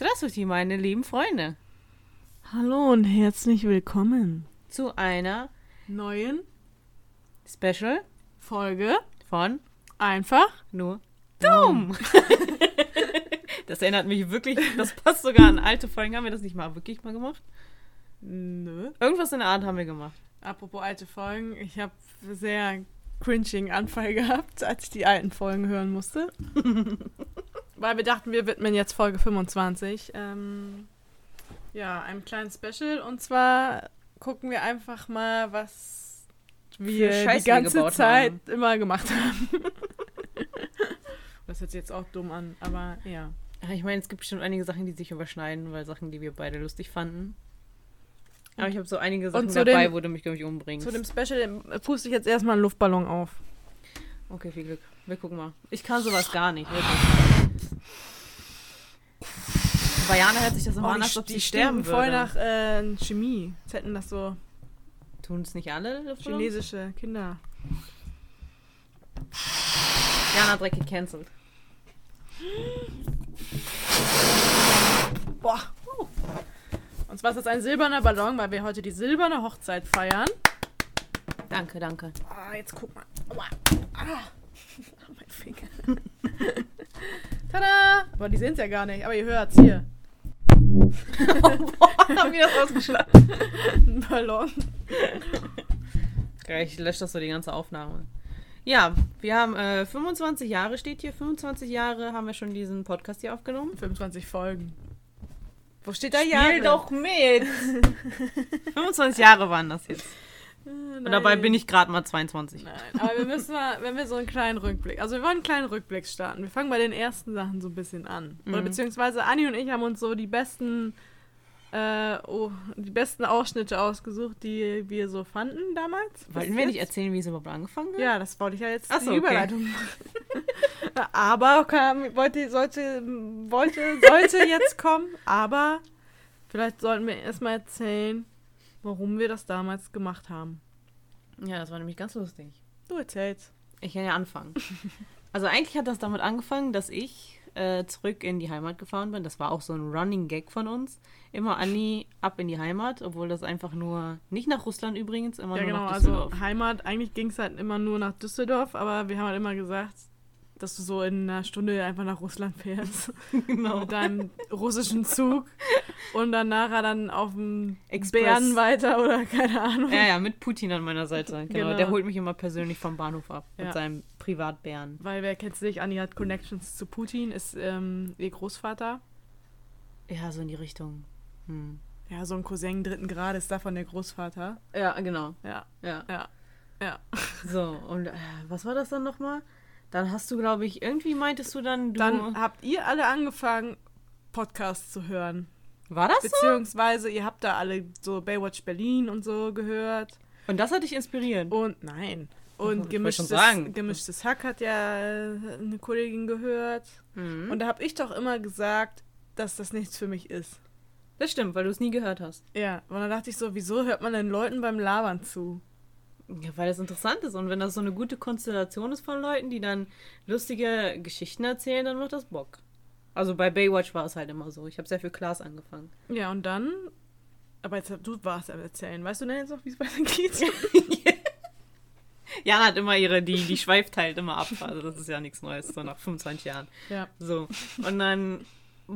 Здравствуйте, meine lieben Freunde, Hallo und herzlich willkommen. zu einer Neuen Special Folge von einfach Nur Dumm. das erinnert mich wirklich, das passt sogar an alte Folgen. Haben wir das nicht mal wirklich mal gemacht? Nö. Irgendwas in der Art haben wir gemacht. Apropos alte Folgen, ich habe sehr cringing Anfall gehabt, als ich die alten Folgen hören musste. Weil wir dachten, wir widmen jetzt Folge 25. Ähm, ja, einem kleinen Special. Und zwar gucken wir einfach mal, was wir die wir ganze gebaut Zeit haben. immer gemacht haben. das hört sich jetzt auch dumm an, aber ja. Ich meine, es gibt bestimmt einige Sachen, die sich überschneiden, weil Sachen, die wir beide lustig fanden. Aber ich habe so einige Sachen dabei, dem- wo du mich, glaube ich, umbringst. Zu dem Special puste ich jetzt erstmal einen Luftballon auf. Okay, viel Glück. Wir gucken mal. Ich kann sowas gar nicht, wirklich. Bei Jana hört sich das immer Oh, an, die, als ob die sie sterben voll würde. nach äh, Chemie. Jetzt hätten das so Tun es nicht alle? Chinesische Kinder. Jana Dreck gecancelt. Boah. Und zwar ist das ein silberner Ballon, weil wir heute die silberne Hochzeit feiern. Danke, danke. Ah, jetzt guck mal. Aua. Ah. mein Finger. Tada! Aber die sehen es ja gar nicht. Aber ihr hört's hier. Boah, haben wir das ausgeschlagen. Ein Ballon. Ich lösche das so die ganze Aufnahme. Ja, wir haben äh, 25 Jahre, steht hier. 25 Jahre haben wir schon diesen Podcast hier aufgenommen. 25 Folgen. Wo steht da Spiel Jahre? doch mit! 25 Jahre waren das jetzt. Und dabei bin ich gerade mal 22. Nein, aber wir müssen mal, wenn wir so einen kleinen Rückblick, also wir wollen einen kleinen Rückblick starten. Wir fangen bei den ersten Sachen so ein bisschen an. Oder Mhm. beziehungsweise Anni und ich haben uns so die besten, äh, oh, die besten Ausschnitte ausgesucht, die wir so fanden damals. Wollten wir nicht jetzt. erzählen, wie es überhaupt angefangen hat? Ja, das wollte ich ja jetzt Ach so, die okay. Überleitung machen. aber kam, wollte, sollte, wollte, sollte jetzt kommen, aber vielleicht sollten wir erstmal erzählen, warum wir das damals gemacht haben. Ja, das war nämlich ganz lustig. Du erzählst. Ich kann ja anfangen. Also eigentlich hat das damit angefangen, dass ich äh, zurück in die Heimat gefahren bin. Das war auch so ein Running Gag von uns. Immer Anni ab in die Heimat, obwohl das einfach nur, nicht nach Russland übrigens, immer Ja, nur genau, nach also Düsseldorf. Heimat, eigentlich ging es halt immer nur nach Düsseldorf, aber wir haben halt immer gesagt, dass du so in einer Stunde einfach nach Russland fährst. genau. mit deinem russischen Zug und dann nachher dann auf dem Express. Bären weiter oder keine Ahnung. Ja, ja, mit Putin an meiner Seite. Genau. Genau. Der holt mich immer persönlich vom Bahnhof ab Ja. mit seinem Privatbären. Weil wer kennt's nicht, Anni hat Connections zu Putin, ist ähm, ihr Großvater. Ja, so in die Richtung. Hm. Ja, so ein Cousin dritten Grades, davon der Großvater. Ja, genau. Ja, Ja. ja, ja. So, und äh, was war das dann nochmal? Dann hast du, glaube ich, irgendwie meintest du dann, du. Dann habt ihr alle angefangen, Podcasts zu hören. war das so? Beziehungsweise ihr habt da alle so Baywatch Berlin und so gehört. Und das hat dich inspiriert. Und nein. Und gemischtes, gemischtes Hack hat ja äh, eine Kollegin gehört. Mhm. Und da habe ich doch immer gesagt, dass das nichts für mich ist. Das stimmt, weil du es nie gehört hast. Ja, und dann dachte ich so, wieso hört man den Leuten beim Labern zu? Ja, weil das interessant ist. Und wenn das so eine gute Konstellation ist von Leuten, die dann lustige Geschichten erzählen, dann macht das Bock. Also bei Baywatch war es halt immer so. Ich habe sehr viel Klaas angefangen. Ja, und dann. Aber jetzt du warst am Erzählen. Weißt du denn jetzt noch, wie es weitergeht? Jana hat immer ihre, die, die schweift halt immer ab. Also das ist ja nichts Neues, so nach 25 Jahren. ja. So. Und dann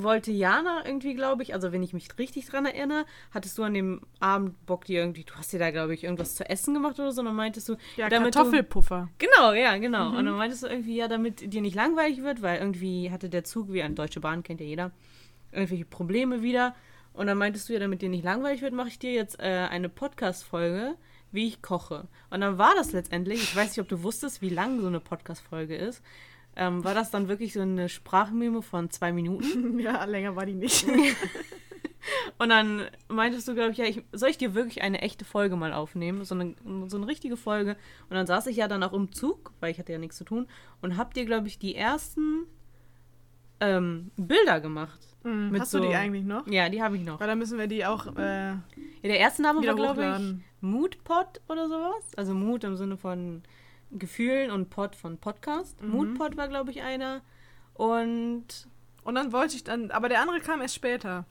wollte Jana irgendwie, glaube ich, also wenn ich mich richtig dran erinnere, hattest du an dem Abend Bock dir irgendwie, du hast dir da, glaube ich, irgendwas zu essen gemacht oder so, und dann meintest du, Ja, damit Kartoffelpuffer. Du, genau, ja, genau. Und dann meintest du irgendwie, ja, damit dir nicht langweilig wird, weil irgendwie hatte der Zug, wie eine Deutsche Bahn kennt ja jeder, irgendwelche Probleme wieder. Und dann meintest du ja, damit dir nicht langweilig wird, mache ich dir jetzt äh, eine Podcast-Folge, wie ich koche. Und dann war das letztendlich, ich weiß nicht, ob du wusstest, wie lang so eine Podcast-Folge ist, ähm, war das dann wirklich so eine Sprachmemo von zwei Minuten. Ja, länger war die nicht. Und dann meintest du, glaube ich, ja, ich, soll ich dir wirklich eine echte Folge mal aufnehmen? So eine, so eine richtige Folge. Und dann saß ich ja dann auch im Zug, weil ich hatte ja nichts zu tun, und hab dir, glaube ich, die ersten ähm, Bilder gemacht. Mit Hast so- du die eigentlich noch? Ja, die habe ich noch. Weil dann müssen wir die auch äh, Ja, der erste Name war, glaube ich. Moodpod oder sowas. Also Mood im Sinne von Gefühlen und Pod von Podcast. Mhm. Moodpod war, glaube ich, einer. Und Und dann wollte ich dann, aber der andere kam erst später.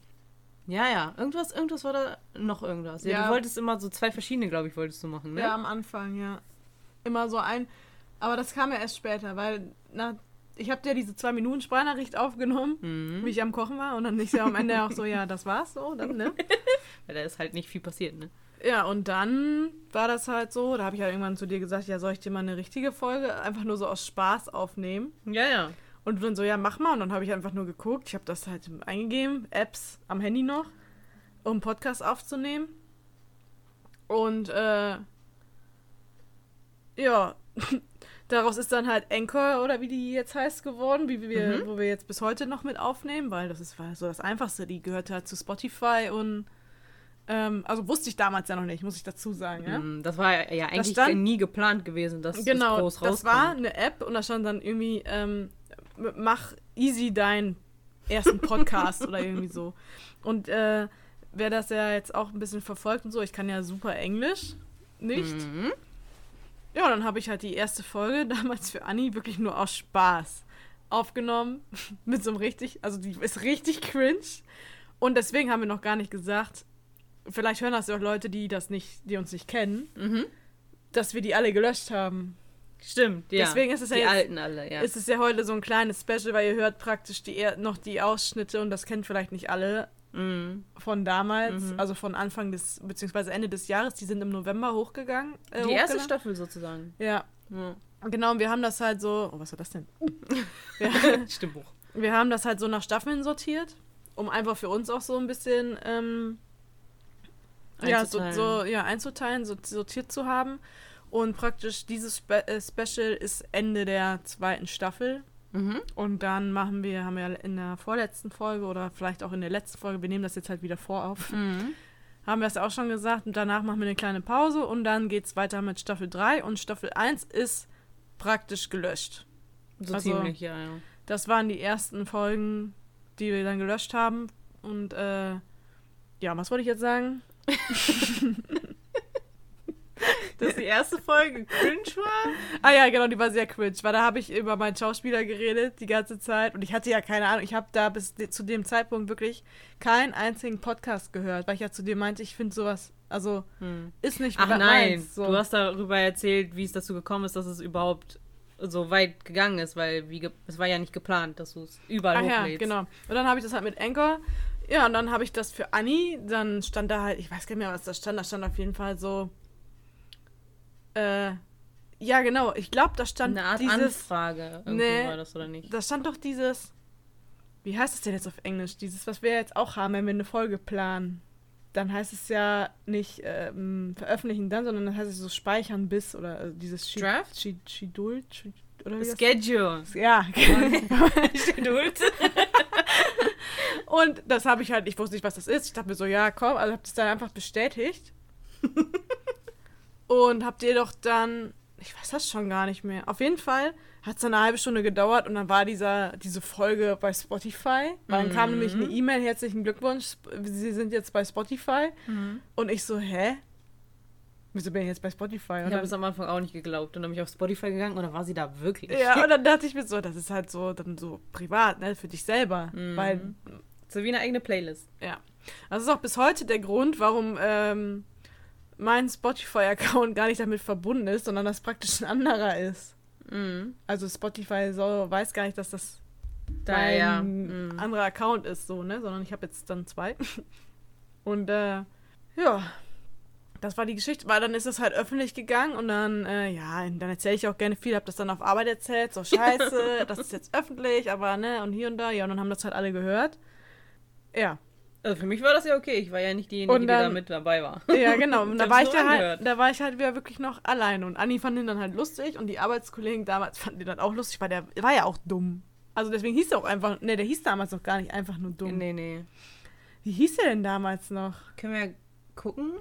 Ja, ja. Irgendwas, irgendwas war da noch irgendwas. Ja, Ja. du wolltest immer so zwei verschiedene, glaube ich, wolltest du machen, ne? Ja, am Anfang, ja. Immer so ein. Aber das kam ja erst später, weil na, ich habe dir diese zwei Minuten Sprachnachricht aufgenommen, Mhm. wie ich am Kochen war. Und dann ist ja am Ende auch so, ja, das war's so, dann, ne? Weil da ist halt nicht viel passiert, ne? Ja, und dann war das halt so, da habe ich halt irgendwann zu dir gesagt, ja, soll ich dir mal eine richtige Folge einfach nur so aus Spaß aufnehmen? Ja, ja. Und dann so, ja, mach mal. Und dann habe ich einfach nur geguckt. Ich habe das halt eingegeben, Apps am Handy noch, um Podcast aufzunehmen. Und äh, ja, daraus ist dann halt Anchor oder wie die jetzt heißt geworden, wie wir, Mhm. wo wir jetzt bis heute noch mit aufnehmen, weil das ist war so das Einfachste. Die gehört halt zu Spotify und ähm, also wusste ich damals ja noch nicht, muss ich dazu sagen, ja. Mhm, Das war ja, eigentlich stand- nie geplant gewesen, dass Genau, das groß das rauskommt. war eine App und da stand dann irgendwie, ähm, mach easy deinen ersten Podcast oder irgendwie so. Und äh, wer das ja jetzt auch ein bisschen verfolgt und so, ich kann ja super Englisch, nicht? Mhm. Ja, dann habe ich halt die erste Folge damals für Anni wirklich nur aus Spaß aufgenommen. Mit so einem richtig, also die ist richtig cringe. Und deswegen haben wir noch gar nicht gesagt, vielleicht hören das ja auch Leute, die das nicht, die uns nicht kennen, Mhm. dass wir die alle gelöscht haben. Stimmt, ja. Deswegen ist es ja die jetzt- alten alle, ja. Es ist ja heute so ein kleines Special, weil ihr hört praktisch die, noch die Ausschnitte und das kennt vielleicht nicht alle Mhm. von damals, Mhm. also von Anfang des, beziehungsweise Ende des Jahres, die sind im November hochgegangen. Äh, Die erste. Staffel sozusagen. Ja, Ja. genau, und wir haben das halt so, oh, was war das denn? wir, Stimmbuch. wir haben das halt so nach Staffeln sortiert, um einfach für uns auch so ein bisschen, ähm, ja, so, Einzuteilen. so, ja, einzuteilen, so, sortiert zu haben. Und praktisch dieses Spe äh, Special ist Ende der zweiten Staffel. Mhm. Und dann machen wir, haben wir in der vorletzten Folge oder vielleicht auch in der letzten Folge, wir nehmen das jetzt halt wieder vor auf, Mhm. haben wir es auch schon gesagt. Und danach machen wir eine kleine Pause und dann geht es weiter mit Staffel 3. Und Staffel 1 ist praktisch gelöscht. So Also- ziemlich, ja, ja. Das waren die ersten Folgen, die wir dann gelöscht haben. Und äh, ja, was wollte ich jetzt sagen? Dass die erste Folge cringe war? Ah ja, genau, die war sehr cringe, weil da habe ich über meinen Schauspieler geredet die ganze Zeit und ich hatte ja keine Ahnung, ich habe da bis zu dem Zeitpunkt wirklich keinen einzigen Podcast gehört, weil ich ja zu dir meinte, ich finde sowas, also Hm. ist nicht Ach meins, nein, so. du hast darüber erzählt, wie es dazu gekommen ist, dass es überhaupt so weit gegangen ist, weil wie es war ja nicht geplant, dass du es überall Ach ja, hochlädst. genau. Und dann habe ich das halt mit Anchor. Ja, und dann habe ich das für Anni. Dann stand da halt, ich weiß gar nicht mehr, was da stand. Da stand auf jeden Fall so. Äh, ja, genau. Ich glaube, da stand Eine Art dieses. Anfrage irgendwie Nee. war das, oder nicht? Da stand doch dieses. Wie heißt es denn jetzt auf Englisch? Dieses, was wir jetzt auch haben, wenn wir eine Folge planen. Dann heißt es ja nicht ähm, veröffentlichen dann, sondern dann heißt es so speichern bis oder äh, dieses Draft? Schedule? Oder wie das Schedule. ja, Schedule. Und das habe ich halt, ich wusste nicht, was das ist. Ich dachte mir so, ja, komm, also habe das dann einfach bestätigt. und habt ihr doch dann, ich weiß das schon gar nicht mehr. Auf jeden Fall hat es eine halbe Stunde gedauert und dann war dieser, diese Folge bei Spotify. Weil dann kam Mhm. nämlich eine E-Mail, herzlichen Glückwunsch, Sie sind jetzt bei Spotify. Und ich so, hä? Wieso bin ich jetzt bei Spotify? Und Ich habe es am Anfang auch nicht geglaubt und dann bin ich auf Spotify gegangen und dann war sie da wirklich. ja, und dann dachte ich mir so, das ist halt so, dann so privat, ne, für dich selber. Mhm. Weil So wie eine eigene Playlist. Ja. Das ist auch bis heute der Grund, warum ähm, mein Spotify-Account gar nicht damit verbunden ist, sondern das praktisch ein anderer ist. Mhm. Also Spotify so, weiß gar nicht, dass das Da, mein ja. Mhm. anderer Account ist, so, ne? Sondern ich habe jetzt dann zwei. Und äh, ja, das war die Geschichte. Weil dann ist es halt öffentlich gegangen und dann, äh, ja, dann erzähle ich auch gerne viel, habe das dann auf Arbeit erzählt, so scheiße, das ist jetzt öffentlich, aber ne, und hier und da, ja, und dann haben das halt alle gehört. Ja, Also für mich war das ja okay. Ich war ja nicht diejenige, Und die dann- da mit dabei war. Ja, genau. Und da war ich ja halt, da war ich halt wieder wirklich noch alleine. Und Anni fand ihn dann halt lustig und die Arbeitskollegen damals fanden den dann auch lustig, weil der war ja auch dumm. Also deswegen hieß er auch einfach, ne, der hieß damals noch gar nicht einfach nur dumm. Nee, nee. Wie hieß er denn damals noch? Können wir gucken?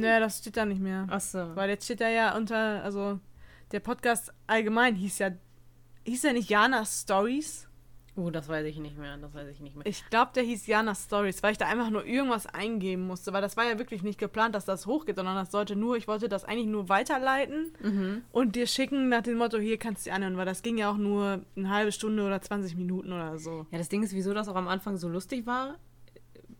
Ne, das steht da nicht mehr. Achso. Weil jetzt steht da ja unter, also der Podcast allgemein hieß ja, hieß ja nicht Jana Stories? Oh, das weiß ich nicht mehr. Das weiß ich nicht mehr. Ich glaube, der hieß Jana Stories, weil ich da einfach nur irgendwas eingeben musste, weil das war ja wirklich nicht geplant, dass das hochgeht, sondern das sollte nur, ich wollte das eigentlich nur weiterleiten Mhm. und dir schicken nach dem Motto, hier kannst du dir anhören, weil das ging ja auch nur eine halbe Stunde oder 20 Minuten oder so. Ja, das Ding ist, wieso das auch am Anfang so lustig war.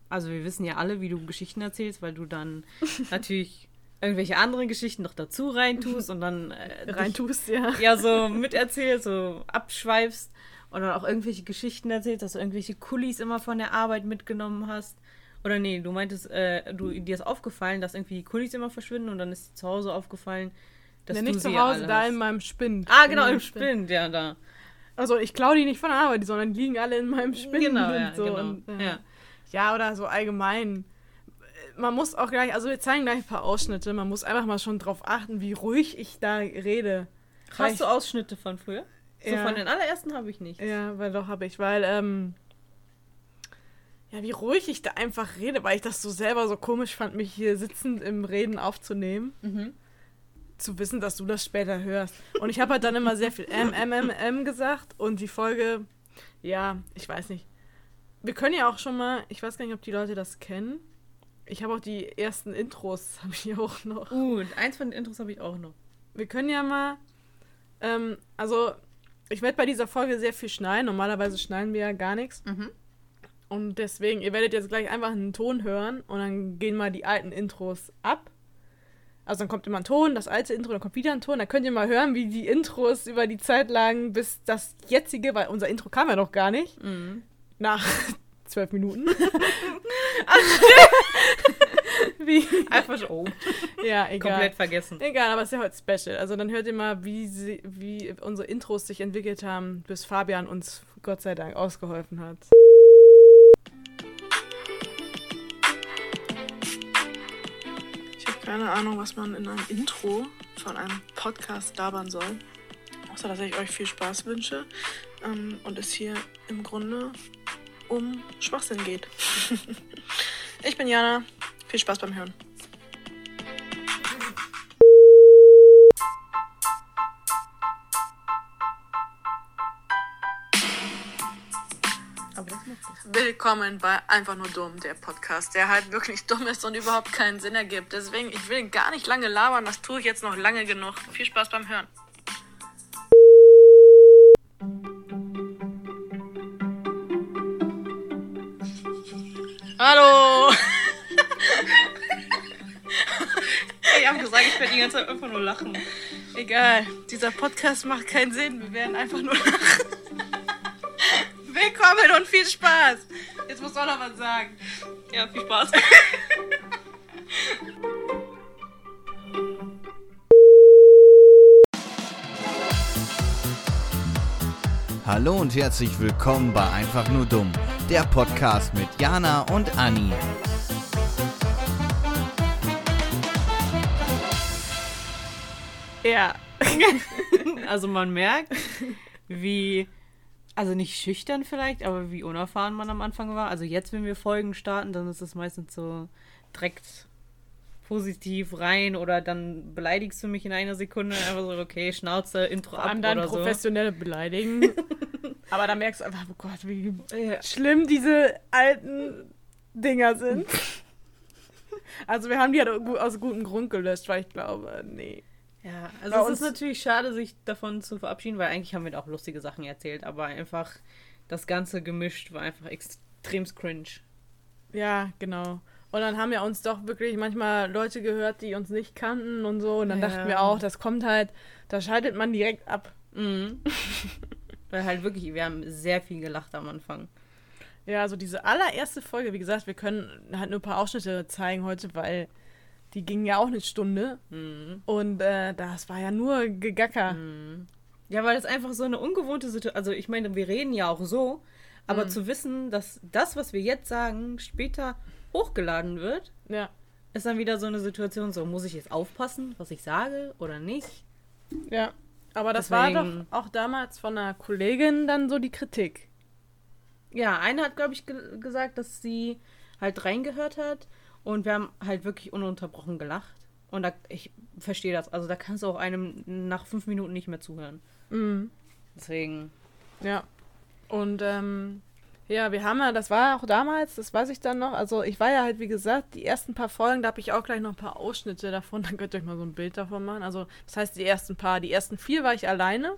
Also wir wissen ja alle, wie du Geschichten erzählst, weil du dann natürlich irgendwelche anderen Geschichten noch dazu reintust und dann äh, Rein dich- tust, ja. ja so miterzählst, so abschweifst und dann auch irgendwelche Geschichten erzählst, dass du irgendwelche Kulis immer von der Arbeit mitgenommen hast. Oder nee, du meintest, äh, du, dir ist aufgefallen, dass irgendwie die Kulis immer verschwinden und dann ist dir zu Hause aufgefallen, dass ja, du nicht zu ja Hause, da hast. in meinem Spind. Ah, genau, im meinem Spind, ja, da. Also ich klaue die nicht von der Arbeit, sondern die liegen alle in meinem Spind. Genau, und ja, so. genau. Und, äh, ja. Ja, oder so allgemein. Man muss auch gleich, also wir zeigen gleich ein paar Ausschnitte, man muss einfach mal schon drauf achten, wie ruhig ich da rede. Hast du Ausschnitte von früher? So Ja. von den allerersten habe ich nicht. ich, Ja, weil doch habe ich, weil, ähm, ja, wie ruhig ich da einfach rede, weil ich das so selber so komisch fand, mich hier sitzend im Reden aufzunehmen. Mhm. Zu wissen, dass du das später hörst. Und ich habe halt dann immer sehr viel M, M, M, M gesagt und die Folge, ja, ich weiß nicht. Wir können ja auch schon mal, ich weiß gar nicht, ob die Leute das kennen. Ich habe auch die ersten Intros, habe ich auch noch. Uh, und eins von den Intros habe ich auch noch. Wir können ja mal, ähm, also ich werde bei dieser Folge sehr viel schneiden. Normalerweise schneiden wir ja gar nichts. Mhm. Und deswegen, ihr werdet jetzt gleich einfach einen Ton hören und dann gehen mal die alten Intros ab. Also dann kommt immer ein Ton, das alte Intro, dann kommt wieder ein Ton. Dann könnt ihr mal hören, wie die Intros über die Zeit lagen bis das jetzige, weil unser Intro kam ja noch gar nicht. Mhm. Nach zwölf Minuten. wie? Einfach so, oh, Ja, egal. komplett vergessen. Egal, aber es ist ja heute special. Also dann hört ihr mal, wie, sie, wie unsere Intros sich entwickelt haben, bis Fabian uns Gott sei Dank ausgeholfen hat. Ich habe keine Ahnung, was man in einem Intro von einem Podcast labern soll. Außer, dass ich euch viel Spaß wünsche ähm, und es hier im Grunde um Schwachsinn geht. ich bin Jana. Viel Spaß beim Hören. Willkommen bei Einfach nur dumm, der Podcast, der halt wirklich dumm ist und überhaupt keinen Sinn ergibt. Deswegen, ich will gar nicht lange labern, das tue ich jetzt noch lange genug. Viel Spaß beim Hören. Hallo! Ich habe gesagt, ich werde die ganze Zeit einfach nur lachen. Egal, dieser Podcast macht keinen Sinn. Wir werden einfach nur lachen. Willkommen und viel Spaß. Jetzt muss auch noch was sagen. Ja, viel Spaß. Hallo und herzlich willkommen bei Einfach nur dumm, der Podcast mit Jana und Anni. Ja. Also man merkt, wie, also nicht schüchtern vielleicht, aber wie unerfahren man am Anfang war. Also jetzt, wenn wir Folgen starten, dann ist es meistens so direkt positiv rein oder dann beleidigst du mich in einer Sekunde einfach so, okay, Schnauze, Intro Vor ab allem dann oder so. professionelle beleidigen. Aber da merkst du einfach, oh Gott, wie Ja. schlimm diese alten Dinger sind. Also wir haben die halt aus gutem Grund gelöscht, weil ich glaube, nee. Ja, Bei also es uns- ist natürlich schade, sich davon zu verabschieden, weil eigentlich haben wir auch lustige Sachen erzählt, aber einfach das Ganze gemischt war einfach extrem cringe. Ja, genau. Und dann haben ja uns doch wirklich manchmal Leute gehört, die uns nicht kannten und so. Und dann Ja. dachten wir auch, das kommt halt, da schaltet man direkt ab. Mhm. weil halt wirklich, wir haben sehr viel gelacht am Anfang. Ja, also diese allererste Folge, wie gesagt, wir können halt nur ein paar Ausschnitte zeigen heute, weil die ging ja auch eine Stunde. Mhm. Und äh, das war ja nur Gegacker. Ja, weil das einfach so eine ungewohnte Situation, also ich meine, wir reden ja auch so, aber Mhm. zu wissen, dass das, was wir jetzt sagen, später hochgeladen wird, Ja. ist dann wieder so eine Situation, so muss ich jetzt aufpassen, was ich sage oder nicht? Ja. Aber das war Deswegen- doch auch damals von einer Kollegin dann so die Kritik. Ja, eine hat, glaube ich, ge gesagt, dass sie halt reingehört hat und wir haben halt wirklich ununterbrochen gelacht. Und da, ich verstehe das. Also da kannst du auch einem nach fünf Minuten nicht mehr zuhören. Mhm. Deswegen, Ja. Und ähm, ja, wir haben ja, das war auch damals, das weiß ich dann noch. Also ich war ja halt, wie gesagt, die ersten paar Folgen, da habe ich auch gleich noch ein paar Ausschnitte davon. Dann könnt ihr euch mal so ein Bild davon machen. Also das heißt, die ersten paar, die ersten vier war ich alleine,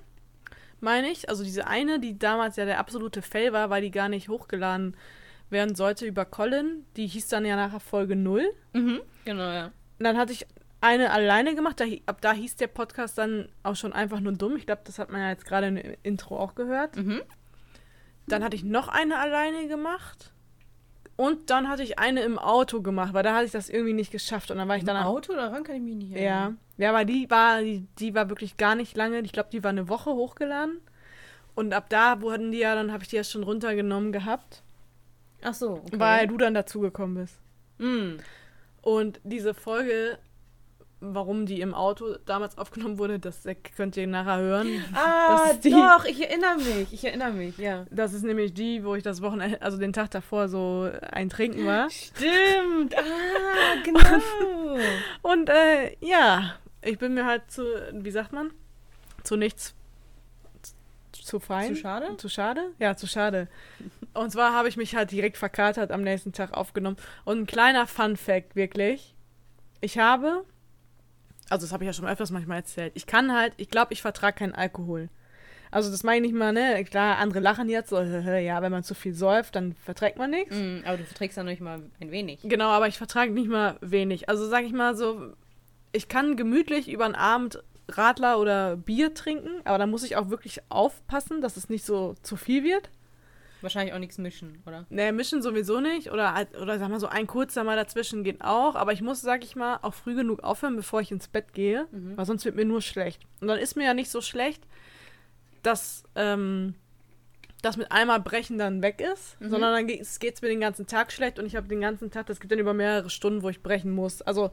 meine ich. Also diese eine, die damals ja der absolute Fail war, weil die gar nicht hochgeladen werden sollte über Colin. Die hieß dann ja nachher Folge 0. Mhm. Genau, ja. Und dann hatte ich eine alleine gemacht. Da, ab da hieß der Podcast dann auch schon einfach nur dumm. Ich glaube, das hat man ja jetzt gerade im Intro auch gehört. Mhm. Dann hatte ich noch eine alleine gemacht. Und dann hatte ich eine im Auto gemacht, weil da hatte ich das irgendwie nicht geschafft. Und dann war ich Im dann am- Auto, daran kann ich mich nicht Ja. erinnern. Ja, aber die war, die, die war wirklich gar nicht lange. Ich glaube, die war eine Woche hochgeladen. Und ab da wurden die ja, dann habe ich die ja schon runtergenommen gehabt, Ach so, okay. weil du dann dazugekommen bist. Mm. Und diese Folge, warum die im Auto damals aufgenommen wurde, das könnt ihr nachher hören. Ah, die- doch, ich erinnere mich. Ich erinnere mich, ja. Das ist nämlich die, wo ich das Wochenende, also den Tag davor so ein Trinken war. Stimmt. Ah, genau. Und äh, ja, ich bin mir halt zu, wie sagt man? Zu nichts zu fein. Zu schade? Zu schade? Ja, zu schade. Und zwar habe ich mich halt direkt verkatert am nächsten Tag aufgenommen. Und ein kleiner Fun Fact, wirklich. Ich habe, also das habe ich ja schon öfters manchmal erzählt, ich kann halt, ich glaube, ich vertrage keinen Alkohol. Also das meine ich nicht mal, ne? Klar, andere lachen jetzt so, ja, wenn man zu viel säuft, dann verträgt man nichts. Mm, aber du verträgst ja noch nicht mal ein wenig. Genau, aber ich vertrage nicht mal wenig. Also sag ich mal so, ich kann gemütlich über einen Abend Radler oder Bier trinken, aber da muss ich auch wirklich aufpassen, dass es nicht so zu viel wird. Wahrscheinlich auch nichts mischen, oder? Ne, mischen sowieso nicht. Oder, halt- oder sag mal so, ein kurzer mal dazwischen geht auch. Aber ich muss, sag ich mal, auch früh genug aufhören, bevor ich ins Bett gehe. Weil sonst wird mir nur schlecht. Und dann ist mir ja nicht so schlecht, dass ähm, das mit einmal brechen dann weg ist. Sondern dann geht es mir den ganzen Tag schlecht und ich habe den ganzen Tag, das geht dann über mehrere Stunden, wo ich brechen muss. Also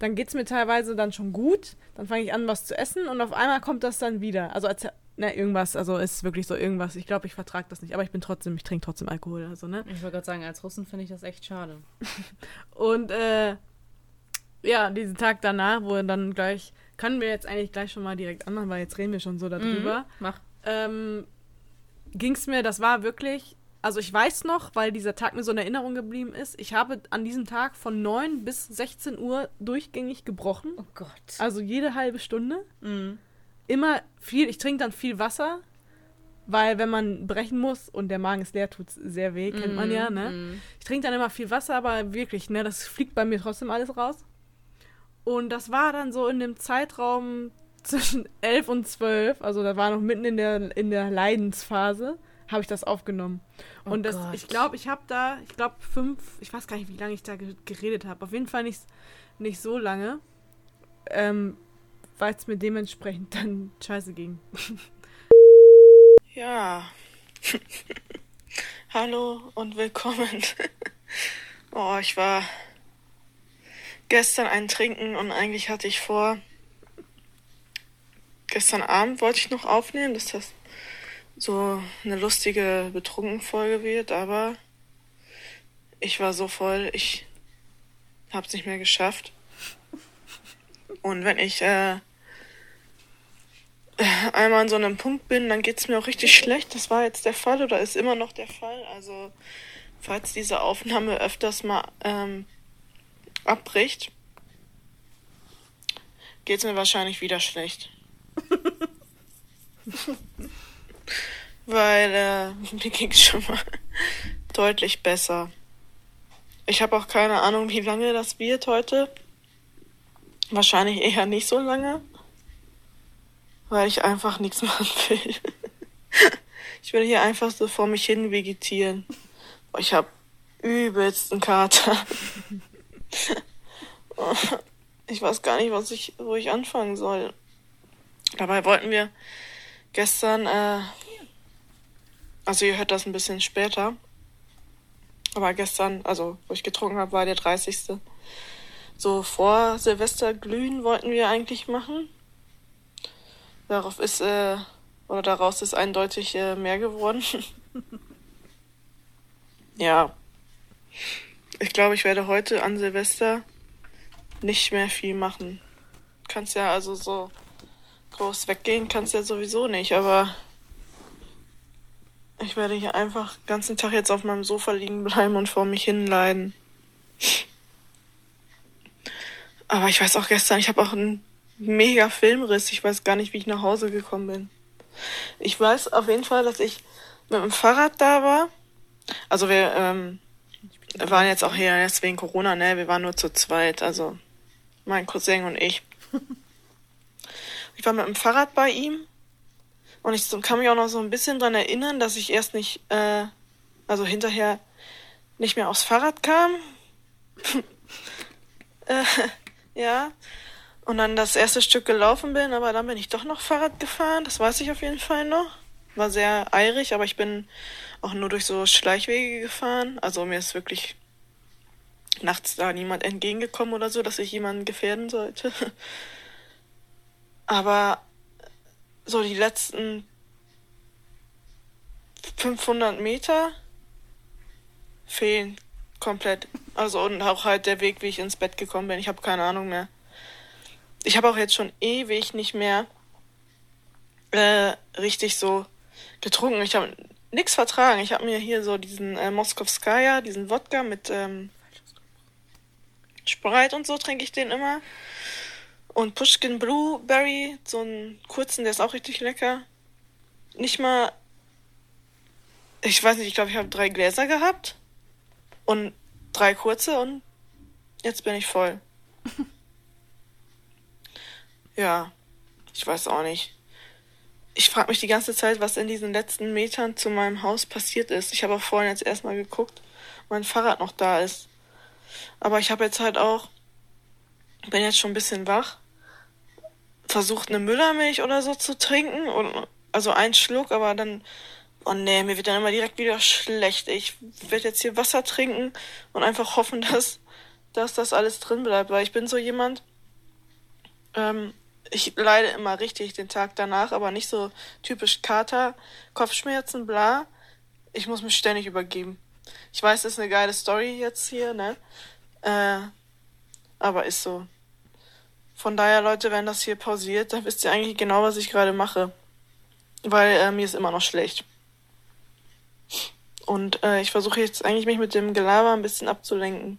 dann geht es mir teilweise dann schon gut. Dann fange ich an, was zu essen und auf einmal kommt das dann wieder. Also als ne, irgendwas, also ist wirklich so irgendwas. Ich glaube, ich vertrage das nicht, aber ich bin trotzdem, ich trinke trotzdem Alkohol, also ne. Ich wollte gerade sagen, als Russen finde ich das echt schade. Und äh, ja, diesen Tag danach, wo dann gleich, können wir jetzt eigentlich gleich schon mal direkt anmachen, weil jetzt reden wir schon so darüber. Mhm. Mach. Ähm, Ging es mir, das war wirklich, also ich weiß noch, weil dieser Tag mir so in Erinnerung geblieben ist, ich habe an diesem Tag von 9 bis 16 Uhr durchgängig gebrochen. Oh Gott. Also jede halbe Stunde. Mm. Immer viel, ich trinke dann viel Wasser, weil wenn man brechen muss und der Magen ist leer, tut es sehr weh, kennt man ja, ne? Mm. Ich trinke dann immer viel Wasser, aber wirklich, ne, das fliegt bei mir trotzdem alles raus. Und das war dann so in dem Zeitraum zwischen 11 und 12, also da war noch mitten in der, in der Leidensphase, habe ich das aufgenommen. Oh und das, Gott. ich glaube, ich habe da, ich glaube, fünf, ich weiß gar nicht, wie lange ich da ge geredet habe. Auf jeden Fall nicht, nicht so lange, ähm, weil es mir dementsprechend dann scheiße ging. Ja. Hallo und willkommen. oh, ich war gestern ein Trinken und eigentlich hatte ich vor, gestern Abend wollte ich noch aufnehmen, dass das so eine lustige Betrunken-Folge wird, aber ich war so voll, ich hab's nicht mehr geschafft. Und wenn ich äh, einmal an so einem Punkt bin, dann geht's mir auch richtig schlecht. Das war jetzt der Fall oder ist immer noch der Fall. Also, falls diese Aufnahme öfters mal ähm, abbricht, geht's mir wahrscheinlich wieder schlecht. Weil äh, mir ging's schon mal deutlich besser. Ich habe auch keine Ahnung, wie lange das wird heute. Wahrscheinlich eher nicht so lange weil ich einfach nichts machen will. ich will hier einfach so vor mich hin vegetieren. Ich habe übelsten Kater. ich weiß gar nicht, was ich, wo ich anfangen soll. Dabei wollten wir gestern, äh, also ihr hört das ein bisschen später, aber gestern, also wo ich getrunken habe, war der 30. So vor Silvester glühen wollten wir eigentlich machen. Darauf ist, äh, oder daraus ist eindeutig äh, mehr geworden. ja. Ich glaube, ich werde heute an Silvester nicht mehr viel machen. Kannst ja also so groß weggehen, kannst ja sowieso nicht, aber Ich werde hier einfach den ganzen Tag jetzt auf meinem Sofa liegen bleiben und vor mich hinleiden. Aber ich weiß auch gestern, ich habe auch einen mega Filmriss. Ich weiß gar nicht, wie ich nach Hause gekommen bin. Ich weiß auf jeden Fall, dass ich mit dem Fahrrad da war. Also wir ähm, waren jetzt auch hier jetzt wegen Corona, ne? Wir waren nur zu zweit, also mein Cousin und ich. Ich war mit dem Fahrrad bei ihm und ich kann mich auch noch so ein bisschen dran erinnern, dass ich erst nicht, äh, also hinterher nicht mehr aufs Fahrrad kam. äh, ja. Und dann das erste Stück gelaufen bin, aber dann bin ich doch noch Fahrrad gefahren. Das weiß ich auf jeden Fall noch. War sehr eilig, aber ich bin auch nur durch so Schleichwege gefahren. Also mir ist wirklich nachts da niemand entgegengekommen oder so, dass ich jemanden gefährden sollte. Aber so die letzten 500 Meter fehlen komplett. Also und auch halt der Weg, wie ich ins Bett gekommen bin. Ich habe keine Ahnung mehr. Ich habe auch jetzt schon ewig nicht mehr äh, richtig so getrunken. Ich habe nichts vertragen. Ich habe mir hier so diesen äh, Moskowskaja, diesen Wodka mit ähm, Sprite und so trinke ich den immer. Und Pushkin Blueberry, so einen kurzen, der ist auch richtig lecker. Nicht mal, ich weiß nicht, ich glaube, ich habe drei Gläser gehabt und drei kurze und jetzt bin ich voll. ja, ich weiß auch nicht. Ich frage mich die ganze Zeit, was in diesen letzten Metern zu meinem Haus passiert ist. Ich habe auch vorhin jetzt erstmal geguckt, mein Fahrrad noch da ist. Aber ich habe jetzt halt auch, bin jetzt schon ein bisschen wach, versucht eine Müllermilch oder so zu trinken. Und, also ein Schluck, aber dann, oh nee, mir wird dann immer direkt wieder schlecht. Ich werde jetzt hier Wasser trinken und einfach hoffen, dass, dass das alles drin bleibt. Weil ich bin so jemand, ähm, ich leide immer richtig den Tag danach, aber nicht so typisch Kater, Kopfschmerzen, bla. Ich muss mich ständig übergeben. Ich weiß, das ist eine geile Story jetzt hier, ne? Äh, aber ist so. Von daher, Leute, wenn das hier pausiert, dann wisst ihr eigentlich genau, was ich gerade mache. Weil äh, mir ist immer noch schlecht. Und äh, ich versuche jetzt eigentlich mich mit dem Gelaber ein bisschen abzulenken.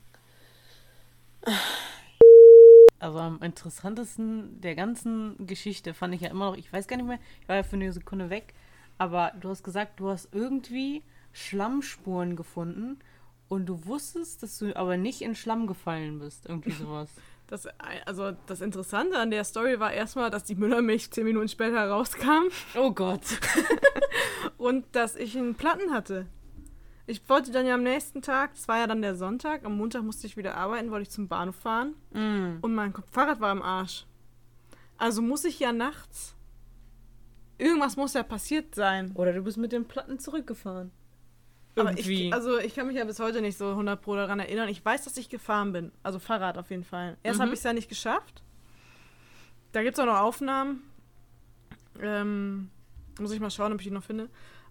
Also am interessantesten der ganzen Geschichte fand ich ja immer noch, ich weiß gar nicht mehr, ich war ja für eine Sekunde weg, aber du hast gesagt, du hast irgendwie Schlammspuren gefunden und du wusstest, dass du aber nicht in Schlamm gefallen bist. Irgendwie sowas. Das, also das Interessante an der Story war erstmal, dass die Müllermilch zehn Minuten später rauskam. Oh Gott. und dass ich einen Platten hatte. Ich wollte dann ja am nächsten Tag, das war ja dann der Sonntag, am Montag musste ich wieder arbeiten, wollte ich zum Bahnhof fahren. Mm. Und mein Fahrrad war im Arsch. Also muss ich ja nachts. Irgendwas muss ja passiert sein. Oder du bist mit den Platten zurückgefahren. Irgendwie. Ich, also ich kann mich ja bis heute nicht so 100 Pro daran erinnern. Ich weiß, dass ich gefahren bin. Also Fahrrad auf jeden Fall. Erst mhm. habe ich es ja nicht geschafft. Da gibt es auch noch Aufnahmen. Ähm, muss ich mal schauen, ob ich die noch finde.